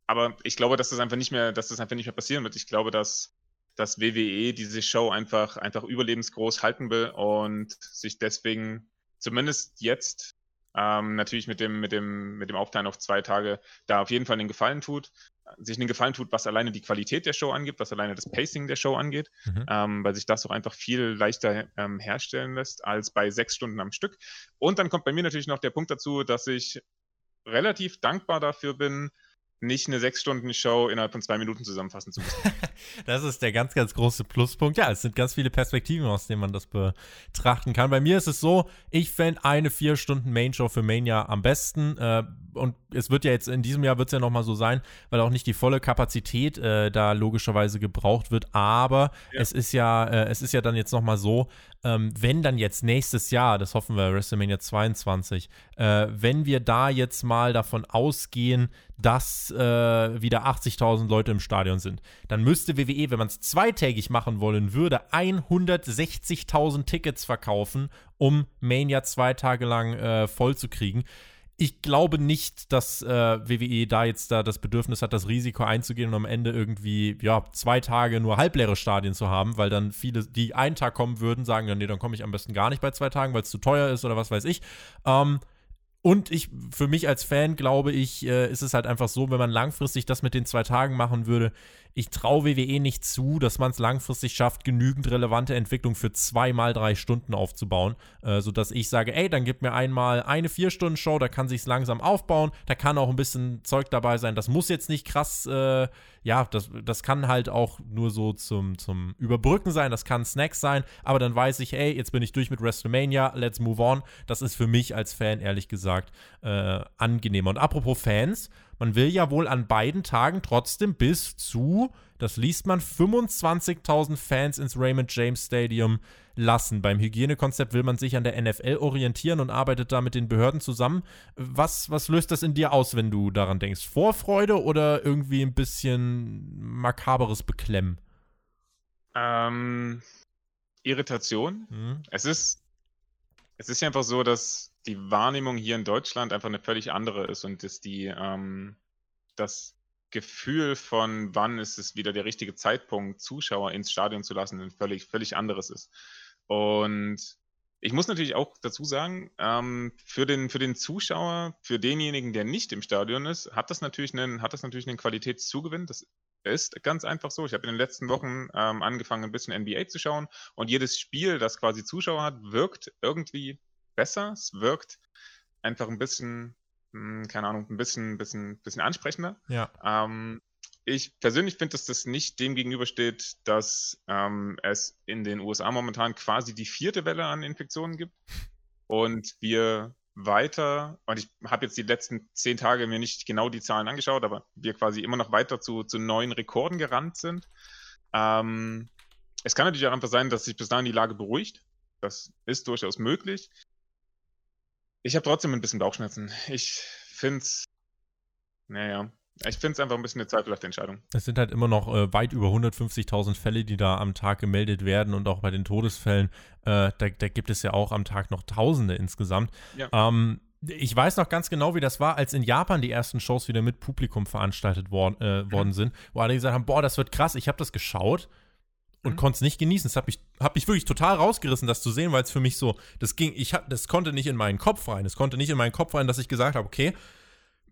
[SPEAKER 3] aber ich glaube, dass das einfach nicht mehr, dass das einfach nicht mehr passieren wird. Ich glaube, dass, dass WWE diese Show einfach, einfach überlebensgroß halten will und sich deswegen zumindest jetzt ähm, natürlich mit dem, mit, dem, mit dem Aufteilen auf zwei Tage da auf jeden Fall den Gefallen tut. Sich einen Gefallen tut, was alleine die Qualität der Show angeht, was alleine das Pacing der Show angeht, mhm. ähm, weil sich das auch einfach viel leichter ähm, herstellen lässt als bei sechs Stunden am Stück. Und dann kommt bei mir natürlich noch der Punkt dazu, dass ich relativ dankbar dafür bin, nicht eine sechs Stunden Show innerhalb von zwei Minuten zusammenfassen zu müssen.
[SPEAKER 2] das ist der ganz, ganz große Pluspunkt. Ja, es sind ganz viele Perspektiven, aus denen man das betrachten kann. Bei mir ist es so, ich fände eine vier Stunden Main Show für Mania am besten. Äh, und es wird ja jetzt in diesem Jahr wird es ja nochmal so sein, weil auch nicht die volle Kapazität äh, da logischerweise gebraucht wird. Aber ja. es ist ja, äh, es ist ja dann jetzt nochmal so, ähm, wenn dann jetzt nächstes Jahr, das hoffen wir, WrestleMania 22, äh, wenn wir da jetzt mal davon ausgehen, dass äh, wieder 80.000 Leute im Stadion sind, dann müsste WWE, wenn man es zweitägig machen wollen würde, 160.000 Tickets verkaufen, um Mania zwei Tage lang äh, voll zu kriegen ich glaube nicht, dass äh, WWE da jetzt da das Bedürfnis hat, das Risiko einzugehen und am Ende irgendwie, ja, zwei Tage nur halbleere Stadien zu haben, weil dann viele, die einen Tag kommen würden, sagen dann, nee, dann komme ich am besten gar nicht bei zwei Tagen, weil es zu teuer ist oder was weiß ich. Ähm, und ich, für mich als Fan, glaube ich, äh, ist es halt einfach so, wenn man langfristig das mit den zwei Tagen machen würde, ich traue WWE nicht zu, dass man es langfristig schafft, genügend relevante Entwicklung für zweimal drei Stunden aufzubauen, äh, sodass ich sage, ey, dann gib mir einmal eine Vier-Stunden-Show, da kann sich's langsam aufbauen, da kann auch ein bisschen Zeug dabei sein, das muss jetzt nicht krass, äh, ja, das, das kann halt auch nur so zum, zum Überbrücken sein, das kann Snacks sein, aber dann weiß ich, ey, jetzt bin ich durch mit WrestleMania, let's move on. Das ist für mich als Fan, ehrlich gesagt, äh, angenehmer. Und apropos Fans, man will ja wohl an beiden Tagen trotzdem bis zu, das liest man, 25.000 Fans ins Raymond James Stadium lassen. Beim Hygienekonzept will man sich an der NFL orientieren und arbeitet da mit den Behörden zusammen. Was, was löst das in dir aus, wenn du daran denkst? Vorfreude oder irgendwie ein bisschen makaberes Beklemmen?
[SPEAKER 3] Ähm, Irritation. Mhm. Es ist es ist ja einfach so, dass die Wahrnehmung hier in Deutschland einfach eine völlig andere ist und dass die, ähm, das Gefühl von, wann ist es wieder der richtige Zeitpunkt, Zuschauer ins Stadion zu lassen, ein völlig, völlig anderes ist. Und ich muss natürlich auch dazu sagen, ähm, für, den, für den Zuschauer, für denjenigen, der nicht im Stadion ist, hat das natürlich einen, hat das natürlich einen Qualitätszugewinn. Das ist ganz einfach so. Ich habe in den letzten Wochen ähm, angefangen, ein bisschen NBA zu schauen und jedes Spiel, das quasi Zuschauer hat, wirkt irgendwie besser. Es wirkt einfach ein bisschen, hm, keine Ahnung, ein bisschen, bisschen, bisschen ansprechender.
[SPEAKER 2] Ja.
[SPEAKER 3] Ähm, ich persönlich finde, dass das nicht dem gegenübersteht, dass ähm, es in den USA momentan quasi die vierte Welle an Infektionen gibt und wir weiter, und ich habe jetzt die letzten zehn Tage mir nicht genau die Zahlen angeschaut, aber wir quasi immer noch weiter zu, zu neuen Rekorden gerannt sind. Ähm, es kann natürlich auch einfach sein, dass sich bis dahin die Lage beruhigt. Das ist durchaus möglich. Ich habe trotzdem ein bisschen Bauchschmerzen. Ich finde es, naja, ich finde es einfach ein bisschen eine zweifelhafte Entscheidung.
[SPEAKER 2] Es sind halt immer noch äh, weit über 150.000 Fälle, die da am Tag gemeldet werden und auch bei den Todesfällen, äh, da, da, gibt es ja auch am Tag noch Tausende insgesamt. Ja. Ähm, ich weiß noch ganz genau, wie das war, als in Japan die ersten Shows wieder mit Publikum veranstaltet worden, äh, worden sind, wo alle gesagt haben, boah, das wird krass. Ich habe das geschaut und mhm. konnte es nicht genießen. Es hat mich, hat mich wirklich total rausgerissen, das zu sehen, weil es für mich so, das ging, ich das konnte nicht in meinen Kopf rein. Es konnte nicht in meinen Kopf rein, dass ich gesagt habe, okay,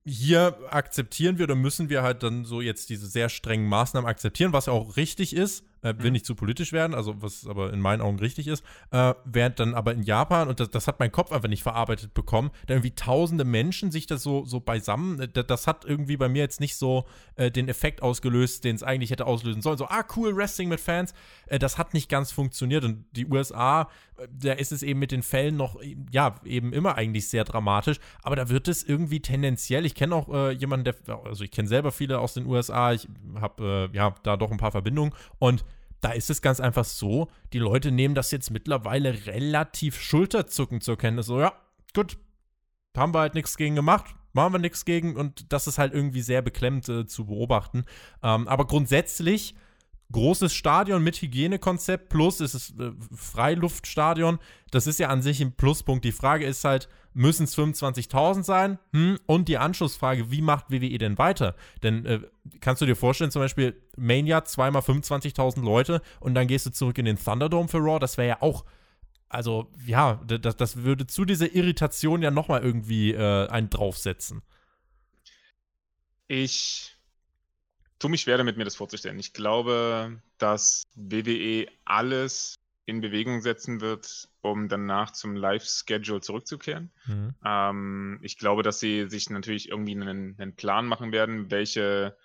[SPEAKER 2] hier akzeptieren wir oder müssen wir halt dann so jetzt diese sehr strengen Maßnahmen akzeptieren, was auch richtig ist äh, will mhm. nicht zu politisch werden, also was aber in meinen Augen richtig ist, äh, während dann aber in Japan, und das, das hat mein Kopf einfach nicht verarbeitet bekommen, da irgendwie tausende Menschen sich das so, so beisammen, äh, das, das hat irgendwie bei mir jetzt nicht so äh, den Effekt ausgelöst, den es eigentlich hätte auslösen sollen. So, ah, cool, Wrestling mit Fans, äh, das hat nicht ganz funktioniert und die USA, da ist es eben mit den Fällen noch, ja, eben immer eigentlich sehr dramatisch, aber da wird es irgendwie tendenziell, ich kenne auch jemanden, der, also ich kenne selber viele aus den USA, ich habe ja da doch ein paar Verbindungen und da ist es ganz einfach so, die Leute nehmen das jetzt mittlerweile relativ schulterzuckend zur Kenntnis. So, ja, gut, haben wir halt nichts gegen gemacht, machen wir nichts gegen und das ist halt irgendwie sehr beklemmend äh, zu beobachten. Ähm, aber grundsätzlich großes Stadion mit Hygienekonzept plus ist es äh, Freiluftstadion. Das ist ja an sich ein Pluspunkt. Die Frage ist halt, müssen es 25.000 sein? Hm? Und die Anschlussfrage, wie macht WWE denn weiter? Denn äh, kannst du dir vorstellen, zum Beispiel Mania zweimal 25.000 Leute und dann gehst du zurück in den Thunderdome für Raw? Das wäre ja auch also ja, das, das würde zu dieser Irritation ja nochmal irgendwie äh, einen draufsetzen.
[SPEAKER 3] Ich tue mich schwer damit, mir das vorzustellen. Ich glaube, dass WWE alles in Bewegung setzen wird, um danach zum Live-Schedule zurückzukehren. Mhm. Ähm, ich glaube, dass sie sich natürlich irgendwie einen, einen Plan machen werden, welche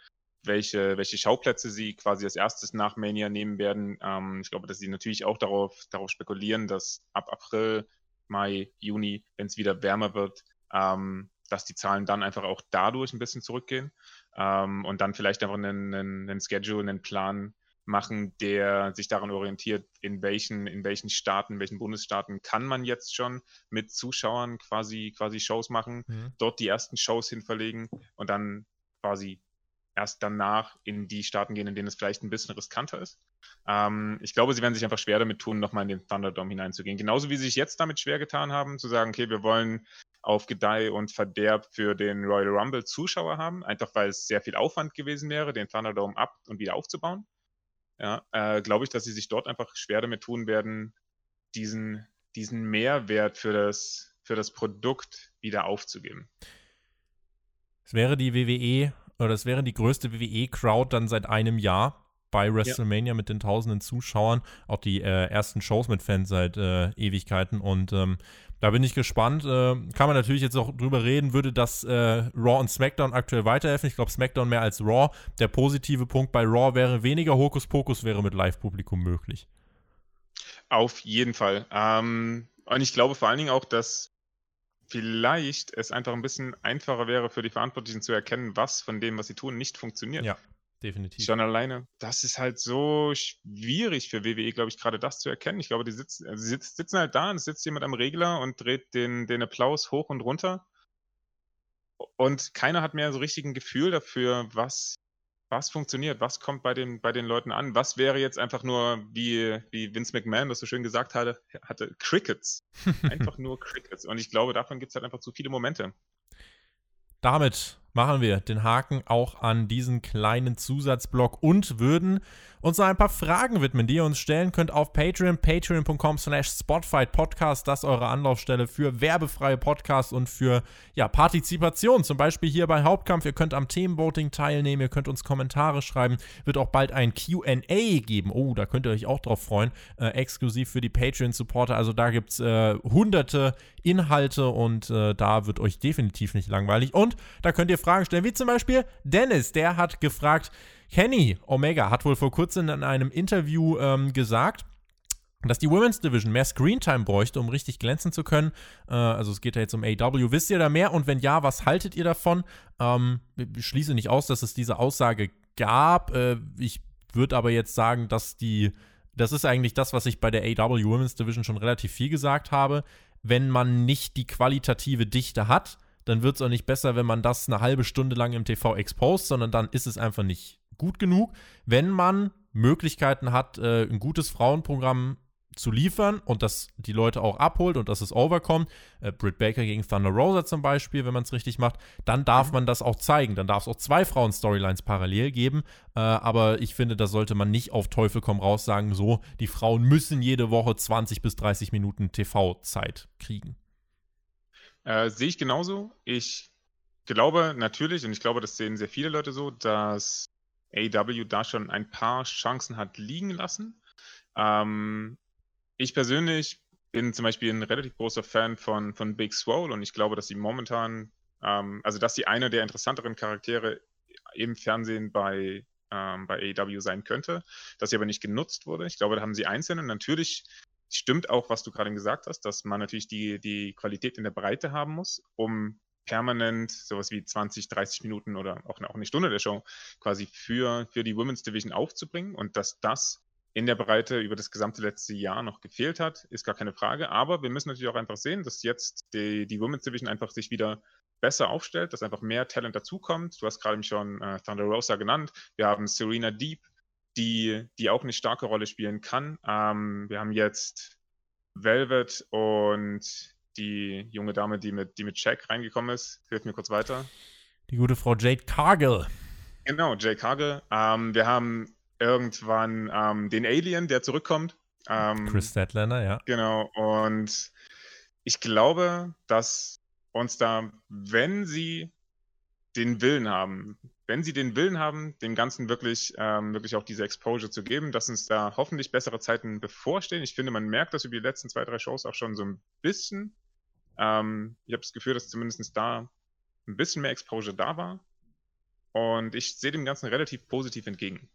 [SPEAKER 3] welche, welche Schauplätze sie quasi als erstes nach Mania nehmen werden. Ähm, ich glaube, dass sie natürlich auch darauf, darauf spekulieren, dass ab April, Mai, Juni, wenn es wieder wärmer wird, ähm, dass die Zahlen dann einfach auch dadurch ein bisschen zurückgehen ähm, und dann vielleicht einfach einen, einen, einen Schedule, einen Plan machen, der sich daran orientiert, in welchen, in welchen Staaten, in welchen Bundesstaaten kann man jetzt schon mit Zuschauern quasi, quasi Shows machen, mhm. dort die ersten Shows hin verlegen und dann quasi erst danach in die Staaten gehen, in denen es vielleicht ein bisschen riskanter ist. Ähm, ich glaube, sie werden sich einfach schwer damit tun, nochmal in den Thunderdome hineinzugehen. Genauso wie sie sich jetzt damit schwer getan haben, zu sagen, okay, wir wollen auf Gedeih und Verderb für den Royal Rumble Zuschauer haben, einfach weil es sehr viel Aufwand gewesen wäre, den Thunderdome ab und wieder aufzubauen. Ja, äh, glaube ich, dass sie sich dort einfach schwer damit tun werden, diesen, diesen Mehrwert für das, für das Produkt wieder aufzugeben.
[SPEAKER 2] Es wäre die WWE oder es wäre die größte WWE-Crowd dann seit einem Jahr bei WrestleMania ja. mit den tausenden Zuschauern. Auch die äh, ersten Shows mit Fans seit äh, Ewigkeiten. Und ähm, da bin ich gespannt. Äh, kann man natürlich jetzt auch drüber reden, würde das äh, Raw und SmackDown aktuell weiterhelfen. Ich glaube, SmackDown mehr als Raw. Der positive Punkt bei Raw wäre weniger Hokuspokus, wäre mit Live-Publikum möglich.
[SPEAKER 3] Auf jeden Fall. Ähm, und ich glaube vor allen Dingen auch, dass vielleicht es einfach ein bisschen einfacher wäre für die Verantwortlichen zu erkennen, was von dem, was sie tun, nicht funktioniert.
[SPEAKER 2] Ja, definitiv.
[SPEAKER 3] Schon alleine, das ist halt so schwierig für WWE, glaube ich, gerade das zu erkennen. Ich glaube, die sitzen, also sie sitzen halt da und es sitzt jemand am Regler und dreht den, den Applaus hoch und runter. Und keiner hat mehr so richtig ein Gefühl dafür, was was funktioniert, was kommt bei den, bei den Leuten an, was wäre jetzt einfach nur, wie, wie Vince McMahon das so schön gesagt hatte, hatte Crickets. Einfach nur Crickets. Und ich glaube, davon gibt es halt einfach zu viele Momente.
[SPEAKER 2] Damit machen wir den Haken auch an diesen kleinen Zusatzblock und würden uns noch ein paar Fragen widmen, die ihr uns stellen könnt auf Patreon, patreon.com slash Podcast. Das ist eure Anlaufstelle für werbefreie Podcasts und für ja, Partizipation. Zum Beispiel hier bei Hauptkampf. Ihr könnt am Themenvoting teilnehmen, ihr könnt uns Kommentare schreiben. Wird auch bald ein QA geben. Oh, da könnt ihr euch auch drauf freuen. Äh, exklusiv für die Patreon-Supporter. Also da gibt es äh, hunderte Inhalte und äh, da wird euch definitiv nicht langweilig. Und da könnt ihr Fragen stellen, wie zum Beispiel Dennis, der hat gefragt, Kenny Omega hat wohl vor kurzem in einem Interview ähm, gesagt, dass die Women's Division mehr Screentime bräuchte, um richtig glänzen zu können. Äh, also es geht ja jetzt um AW. Wisst ihr da mehr? Und wenn ja, was haltet ihr davon? Ähm, ich schließe nicht aus, dass es diese Aussage gab. Äh, ich würde aber jetzt sagen, dass die, das ist eigentlich das, was ich bei der AW Women's Division schon relativ viel gesagt habe. Wenn man nicht die qualitative Dichte hat, dann wird es auch nicht besser, wenn man das eine halbe Stunde lang im TV expost, sondern dann ist es einfach nicht gut genug. Wenn man Möglichkeiten hat, äh, ein gutes Frauenprogramm zu liefern und dass die Leute auch abholt und dass es overkommt, äh, Britt Baker gegen Thunder Rosa zum Beispiel, wenn man es richtig macht, dann darf mhm. man das auch zeigen. Dann darf es auch zwei Frauen-Storylines parallel geben. Äh, aber ich finde, da sollte man nicht auf Teufel komm raus sagen, so, die Frauen müssen jede Woche 20 bis 30 Minuten TV-Zeit kriegen.
[SPEAKER 3] Äh, sehe ich genauso. Ich glaube natürlich, und ich glaube, das sehen sehr viele Leute so, dass AW da schon ein paar Chancen hat liegen lassen. Ähm, ich persönlich bin zum Beispiel ein relativ großer Fan von, von Big Swole und ich glaube, dass sie momentan, ähm, also dass sie einer der interessanteren Charaktere im Fernsehen bei, ähm, bei AEW sein könnte, dass sie aber nicht genutzt wurde. Ich glaube, da haben sie einzelne. Natürlich stimmt auch, was du gerade gesagt hast, dass man natürlich die, die Qualität in der Breite haben muss, um permanent sowas wie 20, 30 Minuten oder auch, auch eine Stunde der Show quasi für, für die Women's Division aufzubringen und dass das in der Breite über das gesamte letzte Jahr noch gefehlt hat, ist gar keine Frage. Aber wir müssen natürlich auch einfach sehen, dass jetzt die, die Women's Division einfach sich wieder besser aufstellt, dass einfach mehr Talent dazukommt. Du hast gerade schon äh, Thunder Rosa genannt. Wir haben Serena Deep, die, die auch eine starke Rolle spielen kann. Ähm, wir haben jetzt Velvet und die junge Dame, die mit, die mit Jack reingekommen ist. Hilf mir kurz weiter.
[SPEAKER 2] Die gute Frau Jade Cargill.
[SPEAKER 3] Genau, Jade Cargill. Ähm, wir haben irgendwann ähm, den Alien, der zurückkommt. Ähm,
[SPEAKER 2] Chris Statlander, ja.
[SPEAKER 3] Genau, und ich glaube, dass uns da, wenn sie den Willen haben, wenn sie den Willen haben, dem Ganzen wirklich, ähm, wirklich auch diese Exposure zu geben, dass uns da hoffentlich bessere Zeiten bevorstehen. Ich finde, man merkt das über die letzten zwei, drei Shows auch schon so ein bisschen. Ähm, ich habe das Gefühl, dass zumindest da ein bisschen mehr Exposure da war. Und ich sehe dem Ganzen relativ positiv entgegen.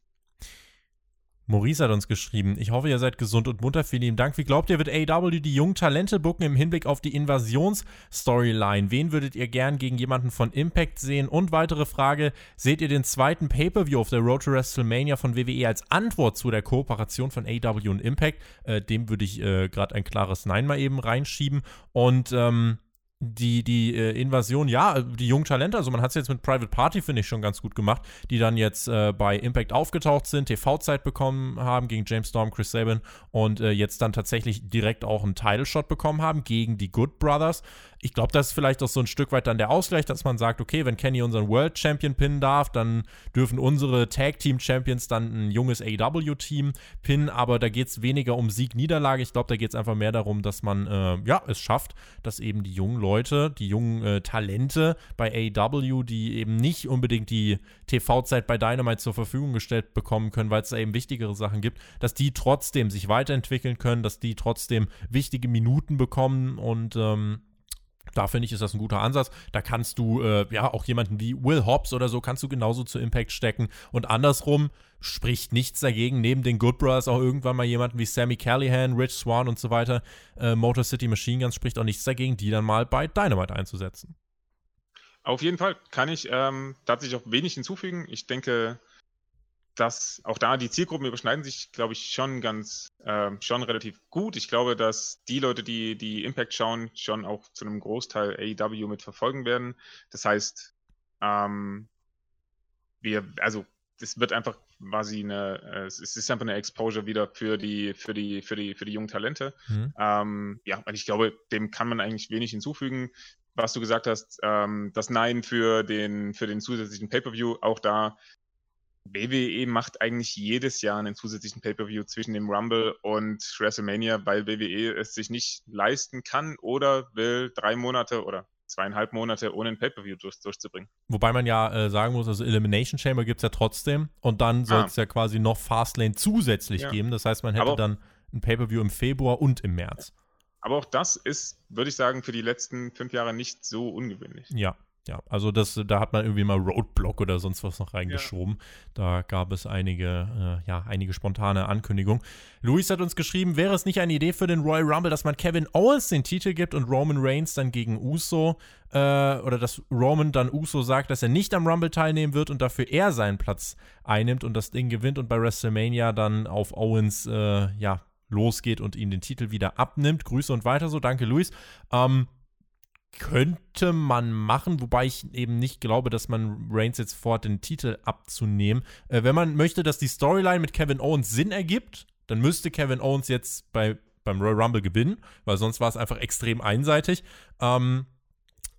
[SPEAKER 2] Maurice hat uns geschrieben, ich hoffe, ihr seid gesund und munter. Vielen lieben Dank. Wie glaubt ihr, wird AEW die jungen Talente bucken im Hinblick auf die Invasionsstoryline? Wen würdet ihr gern gegen jemanden von Impact sehen? Und weitere Frage, seht ihr den zweiten Pay-Per-View auf der Road to WrestleMania von WWE als Antwort zu der Kooperation von AEW und Impact? Äh, dem würde ich äh, gerade ein klares Nein mal eben reinschieben. Und ähm, die, die äh, Invasion, ja, die jungen Talente, also man hat es jetzt mit Private Party, finde ich, schon ganz gut gemacht, die dann jetzt äh, bei Impact aufgetaucht sind, TV-Zeit bekommen haben gegen James Storm, Chris Sabin und äh, jetzt dann tatsächlich direkt auch einen Title-Shot bekommen haben gegen die Good Brothers ich glaube, das ist vielleicht auch so ein Stück weit dann der Ausgleich, dass man sagt, okay, wenn Kenny unseren World Champion pinnen darf, dann dürfen unsere Tag Team Champions dann ein junges AW-Team pinnen, aber da geht es weniger um Sieg-Niederlage. Ich glaube, da geht es einfach mehr darum, dass man äh, ja es schafft, dass eben die jungen Leute, die jungen äh, Talente bei AW, die eben nicht unbedingt die TV-Zeit bei Dynamite zur Verfügung gestellt bekommen können, weil es da eben wichtigere Sachen gibt, dass die trotzdem sich weiterentwickeln können, dass die trotzdem wichtige Minuten bekommen und ähm, da finde ich, ist das ein guter Ansatz. Da kannst du äh, ja auch jemanden wie Will Hobbs oder so kannst du genauso zu Impact stecken. Und andersrum spricht nichts dagegen, neben den Good Brothers auch irgendwann mal jemanden wie Sammy Callahan, Rich Swan und so weiter, äh, Motor City Machine Guns spricht auch nichts dagegen, die dann mal bei Dynamite einzusetzen.
[SPEAKER 3] Auf jeden Fall kann ich ähm, tatsächlich auch wenig hinzufügen. Ich denke, dass auch da die Zielgruppen überschneiden sich, glaube ich, schon ganz, äh, schon relativ gut. Ich glaube, dass die Leute, die die Impact schauen, schon auch zu einem Großteil AEW mit verfolgen werden. Das heißt, ähm, wir, also es wird einfach quasi eine, äh, es ist einfach eine Exposure wieder für die, für die, für die, für die jungen Talente. Mhm. Ähm, ja, und ich glaube, dem kann man eigentlich wenig hinzufügen. Was du gesagt hast, ähm, das Nein für den, für den zusätzlichen Pay-Per-View, auch da WWE macht eigentlich jedes Jahr einen zusätzlichen Pay-Per-View zwischen dem Rumble und WrestleMania, weil WWE es sich nicht leisten kann oder will drei Monate oder zweieinhalb Monate ohne ein Pay-Per-View durch, durchzubringen.
[SPEAKER 2] Wobei man ja äh, sagen muss, also Elimination Chamber gibt es ja trotzdem und dann soll es ah. ja quasi noch Fastlane zusätzlich ja. geben. Das heißt, man hätte Aber dann ein Pay-Per-View im Februar und im März.
[SPEAKER 3] Aber auch das ist, würde ich sagen, für die letzten fünf Jahre nicht so ungewöhnlich.
[SPEAKER 2] Ja, ja, also das, da hat man irgendwie mal Roadblock oder sonst was noch reingeschoben. Ja. Da gab es einige, äh, ja, einige spontane Ankündigungen. Luis hat uns geschrieben, wäre es nicht eine Idee für den Royal Rumble, dass man Kevin Owens den Titel gibt und Roman Reigns dann gegen Uso, äh, oder dass Roman dann Uso sagt, dass er nicht am Rumble teilnehmen wird und dafür er seinen Platz einnimmt und das Ding gewinnt und bei WrestleMania dann auf Owens, äh, ja, losgeht und ihn den Titel wieder abnimmt. Grüße und weiter so. Danke, Luis. Ähm, könnte man machen, wobei ich eben nicht glaube, dass man Reigns jetzt vorhat, den Titel abzunehmen. Äh, wenn man möchte, dass die Storyline mit Kevin Owens Sinn ergibt, dann müsste Kevin Owens jetzt bei, beim Royal Rumble gewinnen, weil sonst war es einfach extrem einseitig. Ähm,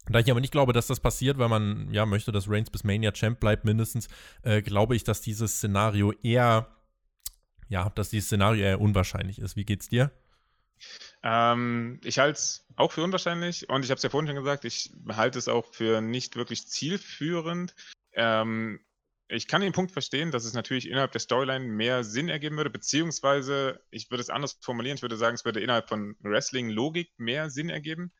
[SPEAKER 2] da ich aber nicht glaube, dass das passiert, weil man ja möchte, dass Reigns bis Mania Champ bleibt, mindestens, äh, glaube ich, dass dieses Szenario eher, ja, dass dieses Szenario eher unwahrscheinlich ist. Wie geht's dir?
[SPEAKER 3] Ähm, ich halte es auch für unwahrscheinlich und ich habe es ja vorhin schon gesagt, ich halte es auch für nicht wirklich zielführend. Ähm, ich kann den Punkt verstehen, dass es natürlich innerhalb der Storyline mehr Sinn ergeben würde, beziehungsweise ich würde es anders formulieren, ich würde sagen, es würde innerhalb von Wrestling-Logik mehr Sinn ergeben,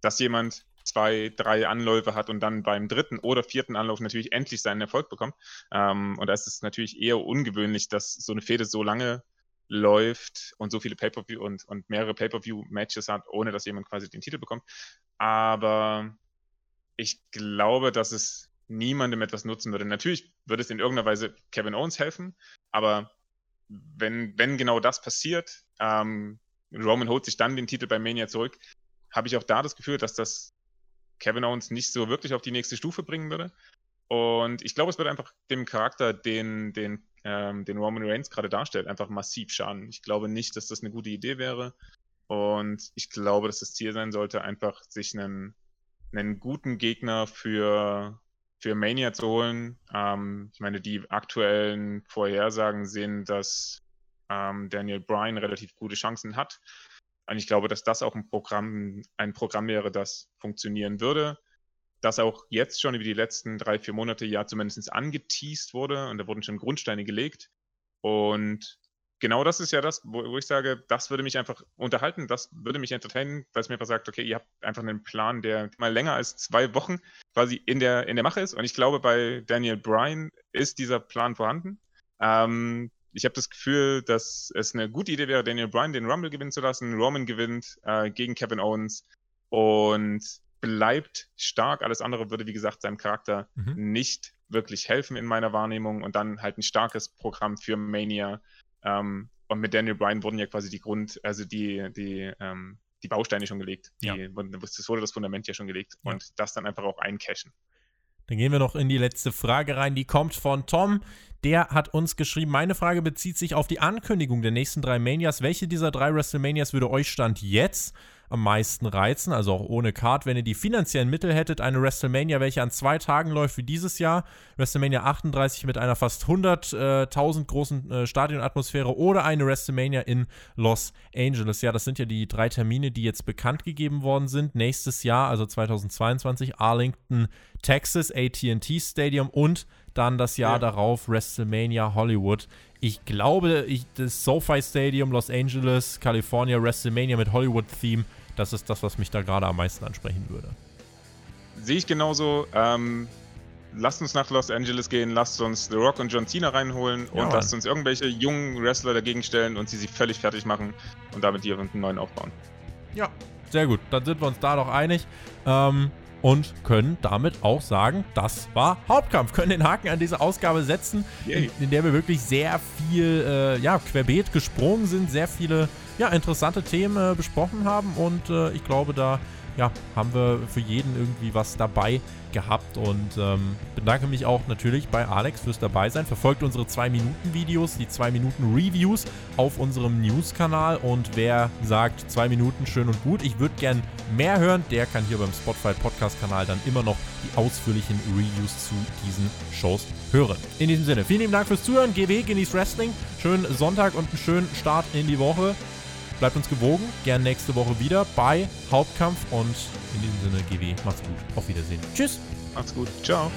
[SPEAKER 3] dass jemand zwei, drei Anläufe hat und dann beim dritten oder vierten Anlauf natürlich endlich seinen Erfolg bekommt. Ähm, und da ist es natürlich eher ungewöhnlich, dass so eine Fehde so lange läuft und so viele Pay-Per-View und, und mehrere Pay-Per-View-Matches hat, ohne dass jemand quasi den Titel bekommt. Aber ich glaube, dass es niemandem etwas nutzen würde. Natürlich würde es in irgendeiner Weise Kevin Owens helfen, aber wenn, wenn genau das passiert, ähm, Roman holt sich dann den Titel bei Mania zurück, habe ich auch da das Gefühl, dass das Kevin Owens nicht so wirklich auf die nächste Stufe bringen würde. Und ich glaube, es wird einfach dem Charakter, den, den ähm, den Roman Reigns gerade darstellt, einfach massiv schaden. Ich glaube nicht, dass das eine gute Idee wäre. Und ich glaube, dass das Ziel sein sollte, einfach sich einen, einen guten Gegner für, für Mania zu holen. Ähm, ich meine, die aktuellen Vorhersagen sehen, dass ähm, Daniel Bryan relativ gute Chancen hat. Und ich glaube, dass das auch ein Programm, ein Programm wäre, das funktionieren würde. Das auch jetzt schon über die letzten drei, vier Monate ja zumindest angeteased wurde und da wurden schon Grundsteine gelegt. Und genau das ist ja das, wo, wo, ich sage, das würde mich einfach unterhalten, das würde mich entertainen, weil es mir einfach sagt, okay, ihr habt einfach einen Plan, der mal länger als zwei Wochen quasi in der, in der Mache ist. Und ich glaube, bei Daniel Bryan ist dieser Plan vorhanden. Ähm, ich habe das Gefühl, dass es eine gute Idee wäre, Daniel Bryan den Rumble gewinnen zu lassen. Roman gewinnt äh, gegen Kevin Owens und bleibt stark. Alles andere würde, wie gesagt, seinem Charakter mhm. nicht wirklich helfen in meiner Wahrnehmung. Und dann halt ein starkes Programm für Mania ähm, und mit Daniel Bryan wurden ja quasi die Grund, also die, die, ähm, die Bausteine schon gelegt. Die, ja. Das wurde das Fundament ja schon gelegt. Ja. Und das dann einfach auch eincashen.
[SPEAKER 2] Dann gehen wir noch in die letzte Frage rein. Die kommt von Tom. Der hat uns geschrieben, meine Frage bezieht sich auf die Ankündigung der nächsten drei Manias. Welche dieser drei WrestleManias würde euch Stand jetzt am meisten reizen, also auch ohne Card, wenn ihr die finanziellen Mittel hättet, eine WrestleMania, welche an zwei Tagen läuft wie dieses Jahr, WrestleMania 38 mit einer fast 100.000 äh, großen äh, Stadionatmosphäre oder eine WrestleMania in Los Angeles. Ja, das sind ja die drei Termine, die jetzt bekannt gegeben worden sind. Nächstes Jahr, also 2022, Arlington, Texas, AT&T Stadium und dann das Jahr ja. darauf WrestleMania Hollywood. Ich glaube, ich, das SoFi Stadium, Los Angeles, California, WrestleMania mit Hollywood-Theme, das ist das, was mich da gerade am meisten ansprechen würde.
[SPEAKER 3] Sehe ich genauso. Ähm, lasst uns nach Los Angeles gehen, lasst uns The Rock und John Cena reinholen ja, und lasst uns irgendwelche jungen Wrestler dagegen stellen und sie sich völlig fertig machen und damit ihren neuen aufbauen.
[SPEAKER 2] Ja, sehr gut. Dann sind wir uns da doch einig. Ähm, und können damit auch sagen, das war Hauptkampf. Können den Haken an diese Ausgabe setzen, in, in, der wir wirklich sehr viel äh, ja, querbeet gesprungen sind, sehr viele ja, interessante Themen äh, besprochen haben und äh, ich glaube, da ja, haben wir für jeden irgendwie was dabei gehabt und ähm, bedanke mich auch natürlich bei Alex fürs Dabeisein. Verfolgt unsere 2-Minuten-Videos, die 2-Minuten-Reviews auf unserem News-Kanal und wer sagt 2 Minuten schön und gut, ich würde gern mehr hören, der kann hier beim Spotify Podcast-Kanal dann immer noch die ausführlichen Reviews zu diesen Shows hören. In diesem Sinne, vielen lieben Dank fürs Zuhören. GW, genießt Wrestling. Schönen Sonntag und einen schönen Start in die Woche. Bleibt uns gewogen. Gern nächste Woche wieder bei Hauptkampf. Und in diesem Sinne, GW, macht's gut. Auf Wiedersehen. Tschüss.
[SPEAKER 3] Macht's gut. Ciao.